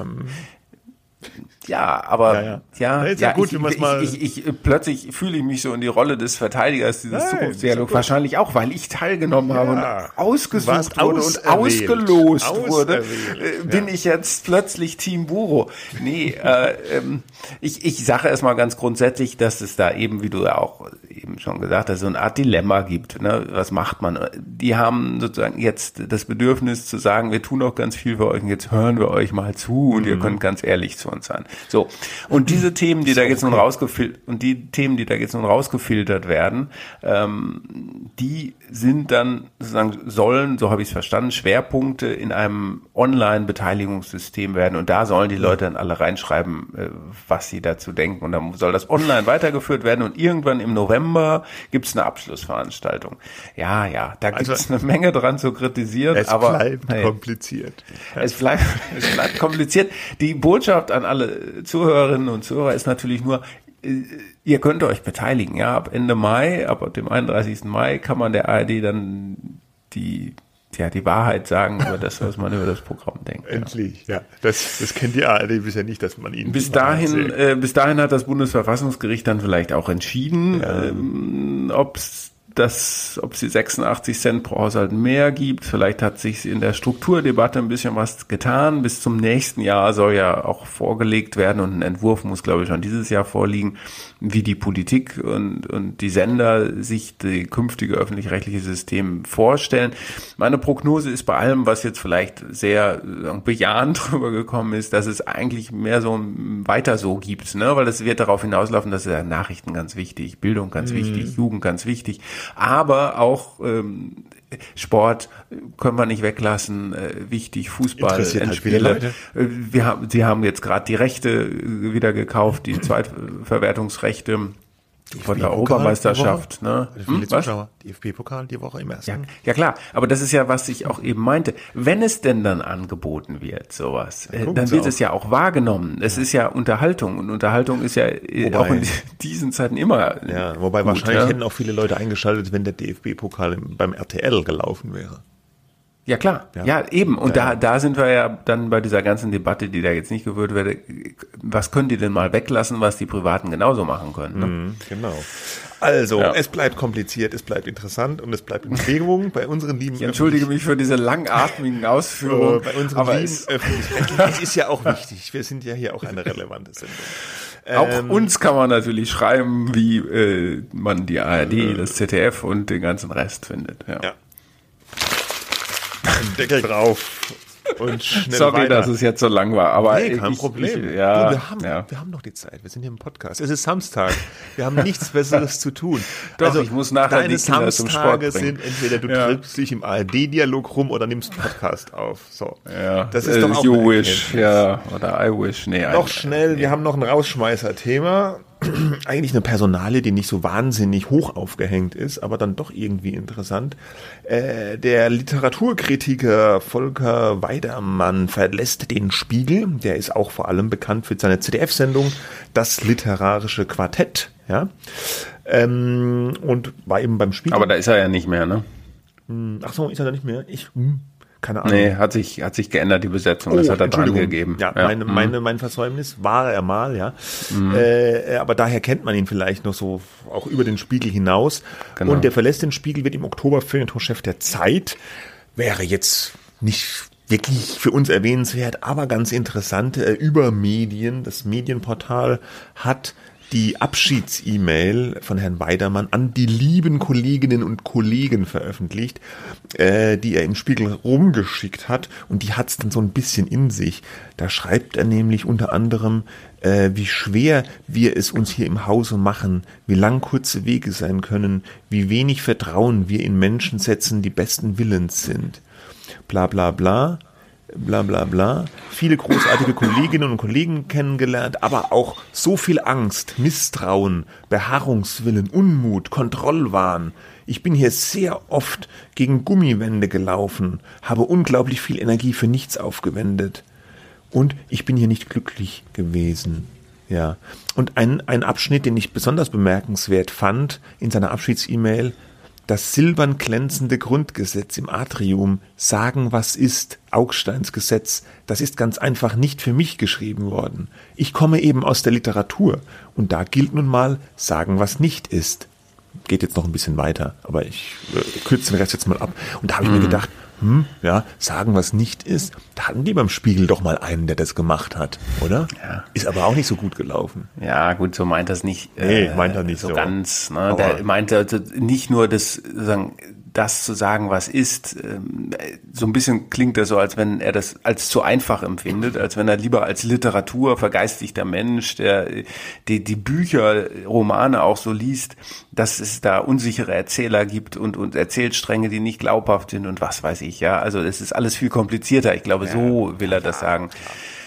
ja, aber ja, ja. ja, ja, ja gut, ich, ich, mal ich, ich, ich, plötzlich fühle ich mich so in die Rolle des Verteidigers dieses Zukunftsdialogs. Wahrscheinlich auch, weil ich teilgenommen habe und ausgesucht wurde und ausgelost wurde, äh, bin ich jetzt plötzlich Team Buro. Nee, äh, ähm, ich, ich sage erstmal ganz grundsätzlich, dass es da eben, wie du ja auch eben schon gesagt hast, so eine Art Dilemma gibt. Ne? Was macht man? Die haben sozusagen jetzt das Bedürfnis zu sagen, wir tun auch ganz viel für euch und jetzt hören wir euch mal zu und mhm. ihr könnt ganz ehrlich zu uns sein. So. Und diese Themen, die da jetzt okay. nun rausgefiltert, und die Themen, die da jetzt nun rausgefiltert werden, ähm, die sind dann sozusagen, sollen, so habe ich es verstanden, Schwerpunkte in einem Online-Beteiligungssystem werden. Und da sollen die Leute dann alle reinschreiben, äh, was sie dazu denken. Und dann soll das online weitergeführt werden. Und irgendwann im November gibt es eine Abschlussveranstaltung. Ja, ja, da gibt es also, eine Menge dran zu kritisieren. Es aber, bleibt hey, kompliziert. Es bleibt, es bleibt kompliziert. Die Botschaft an alle Zuhörerinnen und Zuhörer ist natürlich nur, äh, ihr könnt euch beteiligen. Ja, ab Ende Mai, ab dem 31. Mai kann man der ARD dann die ja, die Wahrheit sagen über das, was man über das Programm denkt. Endlich, ja. ja. Das, das kennt die ARD bisher nicht, dass man ihnen. Bis dahin, äh, bis dahin hat das Bundesverfassungsgericht dann vielleicht auch entschieden, ja. ähm, ob es dass, ob sie 86 Cent pro Haushalt mehr gibt. Vielleicht hat sich in der Strukturdebatte ein bisschen was getan. Bis zum nächsten Jahr soll ja auch vorgelegt werden und ein Entwurf muss, glaube ich, schon dieses Jahr vorliegen, wie die Politik und, und die Sender sich die künftige öffentlich-rechtliche System vorstellen. Meine Prognose ist bei allem, was jetzt vielleicht sehr bejahend drüber gekommen ist, dass es eigentlich mehr so weiter so gibt, ne? weil es wird darauf hinauslaufen, dass ja Nachrichten ganz wichtig, Bildung ganz mhm. wichtig, Jugend ganz wichtig aber auch ähm, Sport können wir nicht weglassen, äh, wichtig, Fußball, Interessiert Endspiele. Halt äh, wir haben, sie haben jetzt gerade die Rechte wieder gekauft, die Zweitverwertungsrechte von der Europameisterschaft. Ne? Viele hm? Zuschauer. DFB-Pokal die Woche im ersten. Ja, ja, klar, aber das ist ja, was ich auch eben meinte. Wenn es denn dann angeboten wird, sowas, dann, äh, dann wird es ja auch wahrgenommen. Es ja. ist ja Unterhaltung und Unterhaltung ist ja äh, wobei, auch in diesen Zeiten immer. Ja, wobei gut, wahrscheinlich ja? hätten auch viele Leute eingeschaltet, wenn der DFB-Pokal beim RTL gelaufen wäre. Ja klar, ja, ja eben. Und ja. da, da sind wir ja dann bei dieser ganzen Debatte, die da jetzt nicht gewürdigt wird. Was können die denn mal weglassen, was die Privaten genauso machen können? Ne? Mhm, genau. Also, ja. es bleibt kompliziert, es bleibt interessant und es bleibt in Bewegung bei unseren lieben. Ich entschuldige mich für diese langatmigen Ausführungen. bei unseren aber lieben öffentlich Es ist ja auch wichtig. Wir sind ja hier auch eine relevante Sendung. Auch ähm, uns kann man natürlich schreiben, wie äh, man die ARD, äh, das ZDF und den ganzen Rest findet. Ja. ja. Deckel drauf und schnell Sorry, weiter. dass es jetzt so lang war, aber nee, kein ich, Problem. Ich, ja, du, wir, haben, ja. wir haben noch die Zeit. Wir sind hier im Podcast. Es ist Samstag. Wir haben nichts Besseres zu tun. Doch, also ich muss nachher deine Samstage sind entweder du ja. trippst dich im ARD-Dialog rum oder nimmst einen Podcast auf. So, ja, das ist äh, doch auch You wish, ja, oder I wish. Nee, noch schnell. Nee. Wir haben noch ein Rausschmeißer-Thema eigentlich eine Personale, die nicht so wahnsinnig hoch aufgehängt ist, aber dann doch irgendwie interessant. Äh, der Literaturkritiker Volker Weidermann verlässt den Spiegel. Der ist auch vor allem bekannt für seine ZDF-Sendung Das literarische Quartett. Ja. Ähm, und war eben beim Spiegel. Aber da ist er ja nicht mehr, ne? Hm, ach so, ist er da nicht mehr? Ich, hm. Keine Ahnung. Nee, hat sich, hat sich geändert, die Besetzung. Oh, das hat er dran gegeben. Ja, ja. Meine, mhm. meine, mein Versäumnis war er mal, ja. Mhm. Äh, aber daher kennt man ihn vielleicht noch so auch über den Spiegel hinaus. Genau. Und der verlässt den Spiegel, wird im Oktober Feuilletonchef der Zeit. Wäre jetzt nicht wirklich für uns erwähnenswert, aber ganz interessant. Äh, über Medien, das Medienportal hat die Abschieds-E-Mail von Herrn Weidermann an die lieben Kolleginnen und Kollegen veröffentlicht, äh, die er im Spiegel rumgeschickt hat und die hat's dann so ein bisschen in sich. Da schreibt er nämlich unter anderem, äh, wie schwer wir es uns hier im Hause machen, wie lang kurze Wege sein können, wie wenig Vertrauen wir in Menschen setzen, die besten Willens sind. Bla bla bla bla bla bla, viele großartige Kolleginnen und Kollegen kennengelernt, aber auch so viel Angst, Misstrauen, Beharrungswillen, Unmut, Kontrollwahn. Ich bin hier sehr oft gegen Gummiwände gelaufen, habe unglaublich viel Energie für nichts aufgewendet. Und ich bin hier nicht glücklich gewesen. Ja. Und ein, ein Abschnitt, den ich besonders bemerkenswert fand in seiner Abschieds-E-Mail, das silbern glänzende Grundgesetz im Atrium, sagen was ist, Augsteins Gesetz, das ist ganz einfach nicht für mich geschrieben worden. Ich komme eben aus der Literatur und da gilt nun mal, sagen was nicht ist. Geht jetzt noch ein bisschen weiter, aber ich äh, kürze den Rest jetzt mal ab. Und da habe ich mhm. mir gedacht, hm, ja, sagen, was nicht ist. Da hatten die beim Spiegel doch mal einen, der das gemacht hat, oder? Ja. Ist aber auch nicht so gut gelaufen. Ja, gut, so meint das nicht. Nee, äh, meint er nicht so. so. ganz. Ne? Der meinte also nicht nur das, sagen, das zu sagen, was ist. Ähm, so ein bisschen klingt das so, als wenn er das als zu einfach empfindet, als wenn er lieber als Literatur vergeistigter Mensch, der die, die Bücher, Romane auch so liest, dass es da unsichere Erzähler gibt und, und Erzählstränge, die nicht glaubhaft sind und was weiß ich, ja. Also es ist alles viel komplizierter. Ich glaube, so will er das sagen.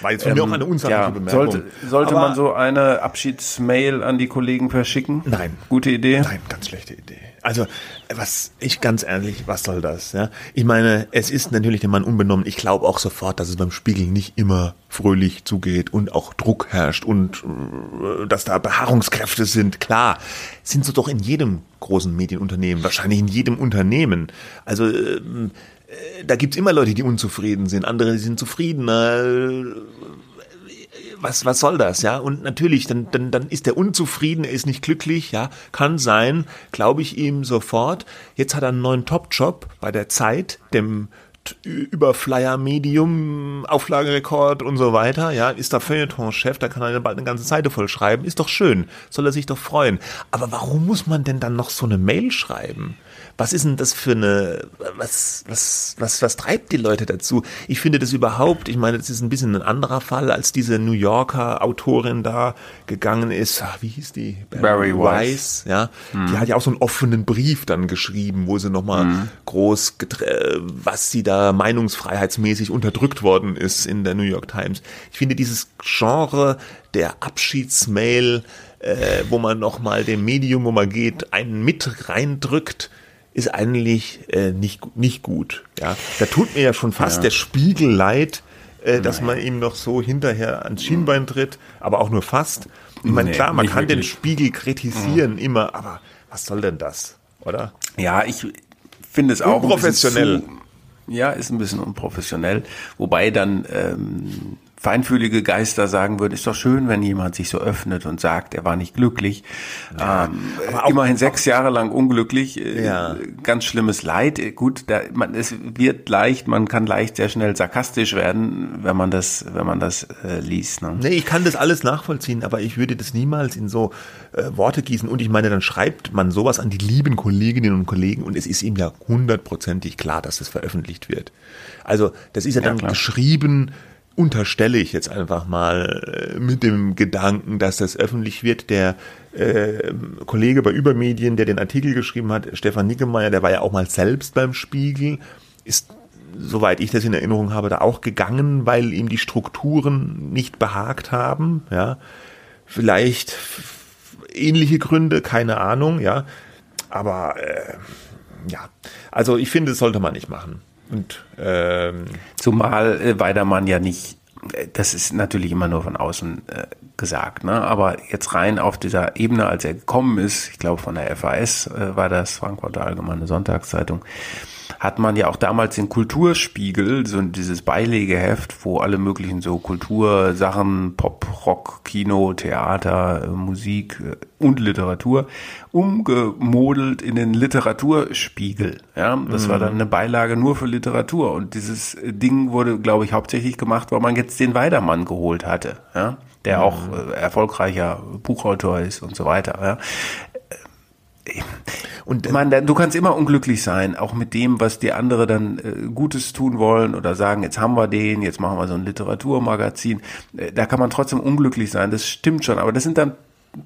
War jetzt von ähm, mir auch eine unsachliche ja, Bemerkung. Sollte, sollte man so eine Abschiedsmail an die Kollegen verschicken? Nein. Gute Idee? Nein, ganz schlechte Idee. Also, was, ich ganz ehrlich, was soll das? Ja? Ich meine, es ist natürlich dem Mann unbenommen. Ich glaube auch sofort, dass es beim Spiegel nicht immer fröhlich zugeht und auch Druck herrscht und äh, dass da Beharrungskräfte sind. Klar, sind so doch in jedem großen Medienunternehmen, wahrscheinlich in jedem Unternehmen. Also, ähm, äh, da gibt's immer Leute, die unzufrieden sind, andere sind zufriedener was, was soll das, ja? Und natürlich, dann, dann, dann ist er unzufrieden, er ist nicht glücklich, ja? Kann sein, glaube ich ihm sofort. Jetzt hat er einen neuen Top-Job bei der Zeit, dem Überflyer-Medium, Auflagerekord und so weiter, ja, ist da Feuilleton-Chef, da kann er bald eine ganze Seite voll schreiben, ist doch schön, soll er sich doch freuen. Aber warum muss man denn dann noch so eine Mail schreiben? Was ist denn das für eine, was, was, was, was treibt die Leute dazu? Ich finde das überhaupt, ich meine, das ist ein bisschen ein anderer Fall, als diese New Yorker Autorin da gegangen ist, ach, wie hieß die? Barry, Barry Weiss. ja. Mhm. Die hat ja auch so einen offenen Brief dann geschrieben, wo sie nochmal mhm. groß, was sie da meinungsfreiheitsmäßig unterdrückt worden ist in der New York Times. Ich finde dieses Genre der Abschiedsmail, äh, wo man nochmal dem Medium, wo man geht, einen mit reindrückt, ist eigentlich äh, nicht, nicht gut. Ja, da tut mir ja schon fast ja. der Spiegel leid, äh, dass man ihm noch so hinterher ans Schienbein tritt, aber auch nur fast. Ich meine, nee, klar, man kann wirklich. den Spiegel kritisieren mhm. immer, aber was soll denn das, oder? Ja, ich finde es auch professionell. Ja, ist ein bisschen unprofessionell, wobei dann ähm, feinfühlige Geister sagen würden, ist doch schön, wenn jemand sich so öffnet und sagt, er war nicht glücklich. Ja, ähm, auch, immerhin sechs Jahre lang unglücklich, äh, ja. ganz schlimmes Leid. Gut, da, man, es wird leicht, man kann leicht sehr schnell sarkastisch werden, wenn man das, wenn man das äh, liest. Ne? Nee, ich kann das alles nachvollziehen, aber ich würde das niemals in so äh, Worte gießen. Und ich meine, dann schreibt man sowas an die lieben Kolleginnen und Kollegen und es ist ihm ja hundertprozentig klar, dass das veröffentlicht wird. Also das ist ja dann ja, geschrieben unterstelle ich jetzt einfach mal äh, mit dem Gedanken, dass das öffentlich wird. Der äh, Kollege bei Übermedien, der den Artikel geschrieben hat, Stefan Nickemeyer, der war ja auch mal selbst beim Spiegel, ist, soweit ich das in Erinnerung habe, da auch gegangen, weil ihm die Strukturen nicht behagt haben. Ja, vielleicht ähnliche Gründe, keine Ahnung. Ja, aber äh, ja, also ich finde, das sollte man nicht machen. Und ähm, zumal äh, Weidermann ja nicht, äh, das ist natürlich immer nur von außen äh, gesagt, ne? Aber jetzt rein auf dieser Ebene, als er gekommen ist, ich glaube von der FAS äh, war das Frankfurter Allgemeine Sonntagszeitung, hat man ja auch damals den Kulturspiegel, so dieses Beilegeheft, wo alle möglichen so Kultursachen, Pop, Rock, Kino, Theater, Musik äh, und Literatur umgemodelt in den Literaturspiegel. Ja, das mhm. war dann eine Beilage nur für Literatur und dieses Ding wurde, glaube ich, hauptsächlich gemacht, weil man jetzt den Weidermann geholt hatte. Ja, der auch mhm. äh, erfolgreicher Buchautor ist und so weiter. Ja. Und man, du kannst immer unglücklich sein, auch mit dem, was die andere dann äh, Gutes tun wollen oder sagen, jetzt haben wir den, jetzt machen wir so ein Literaturmagazin. Äh, da kann man trotzdem unglücklich sein, das stimmt schon. Aber das sind dann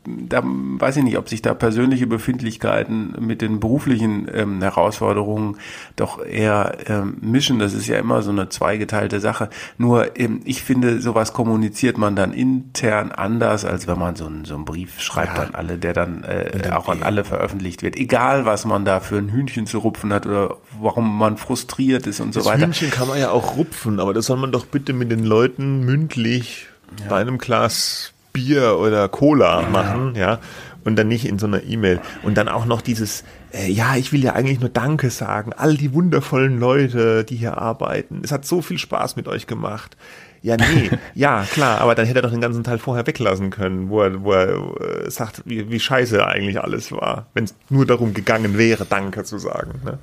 da weiß ich nicht, ob sich da persönliche Befindlichkeiten mit den beruflichen ähm, Herausforderungen doch eher ähm, mischen. Das ist ja immer so eine zweigeteilte Sache. Nur ähm, ich finde, sowas kommuniziert man dann intern anders, als wenn man so einen, so einen Brief schreibt ja. an alle, der dann, äh, dann auch an alle veröffentlicht wird. Egal, was man da für ein Hühnchen zu rupfen hat oder warum man frustriert ist und das so weiter. Hühnchen kann man ja auch rupfen, aber das soll man doch bitte mit den Leuten mündlich ja. bei einem Glas Bier oder Cola machen, ja, und dann nicht in so einer E-Mail. Und dann auch noch dieses, äh, ja, ich will ja eigentlich nur Danke sagen, all die wundervollen Leute, die hier arbeiten. Es hat so viel Spaß mit euch gemacht. Ja, nee, ja, klar, aber dann hätte er doch den ganzen Teil vorher weglassen können, wo er, wo er äh, sagt, wie, wie scheiße eigentlich alles war, wenn es nur darum gegangen wäre, Danke zu sagen. Ne?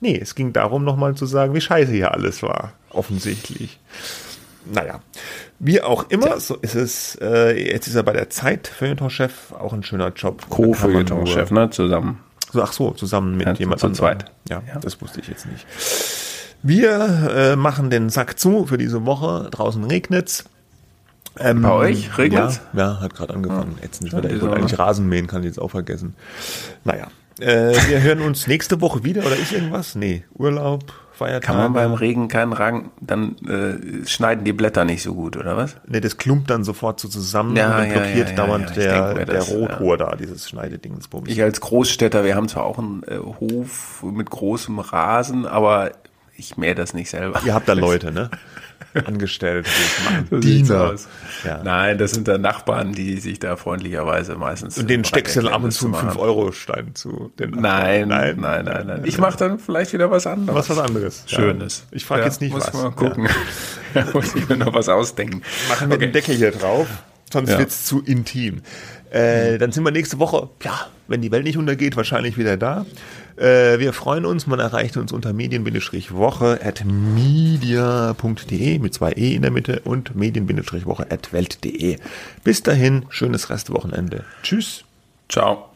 Nee, es ging darum, nochmal zu sagen, wie scheiße hier alles war, offensichtlich. Naja, wie auch immer, so ist es. Äh, jetzt ist er bei der Zeit Feuilleton-Chef, auch ein schöner Job. Co-Feuilleton-Chef, ne? Zusammen. So, ach so, zusammen mit ja, jemand zu zweit. Ja, ja, das wusste ich jetzt nicht. Wir äh, machen den Sack zu für diese Woche. Draußen regnet's. Ähm, Bei euch regnet's? Ja, ja hat gerade angefangen. Ja. Jetzt nicht wieder. Ich wollte eigentlich Rasen mähen, kann ich jetzt auch vergessen. Naja, äh, wir hören uns nächste Woche wieder oder ich irgendwas? Nee, Urlaub. Feiertage. Kann man beim Regen keinen Rang, dann äh, schneiden die Blätter nicht so gut, oder was? Nee, das klumpt dann sofort so zusammen ja, und blockiert ja, ja, dauernd der, denke, der das, Rotor da, dieses Schneidedingsbums. Ich als Großstädter, wir haben zwar auch einen äh, Hof mit großem Rasen, aber ich mähe das nicht selber. Ihr habt da Leute, ne? angestellt. So Diener. Ja. Nein, das sind da Nachbarn, die sich da freundlicherweise meistens. Und den steckst du dann ab und zu einen 5-Euro-Stein zu. nein, nein, nein, nein, nein. Ich mache dann vielleicht wieder was anderes. Was was anderes. Schönes. Ich frage ja, jetzt nicht muss was. Muss mal gucken. Ja. muss ich mir noch was ausdenken. Machen wir okay. den Deckel hier drauf, sonst ja. wird's zu intim. Äh, dann sind wir nächste Woche, ja, wenn die Welt nicht untergeht, wahrscheinlich wieder da. Äh, wir freuen uns, man erreicht uns unter medien-woche at media.de mit zwei E in der Mitte und medien-woche at welt.de. Bis dahin, schönes Restwochenende. Tschüss. Ciao.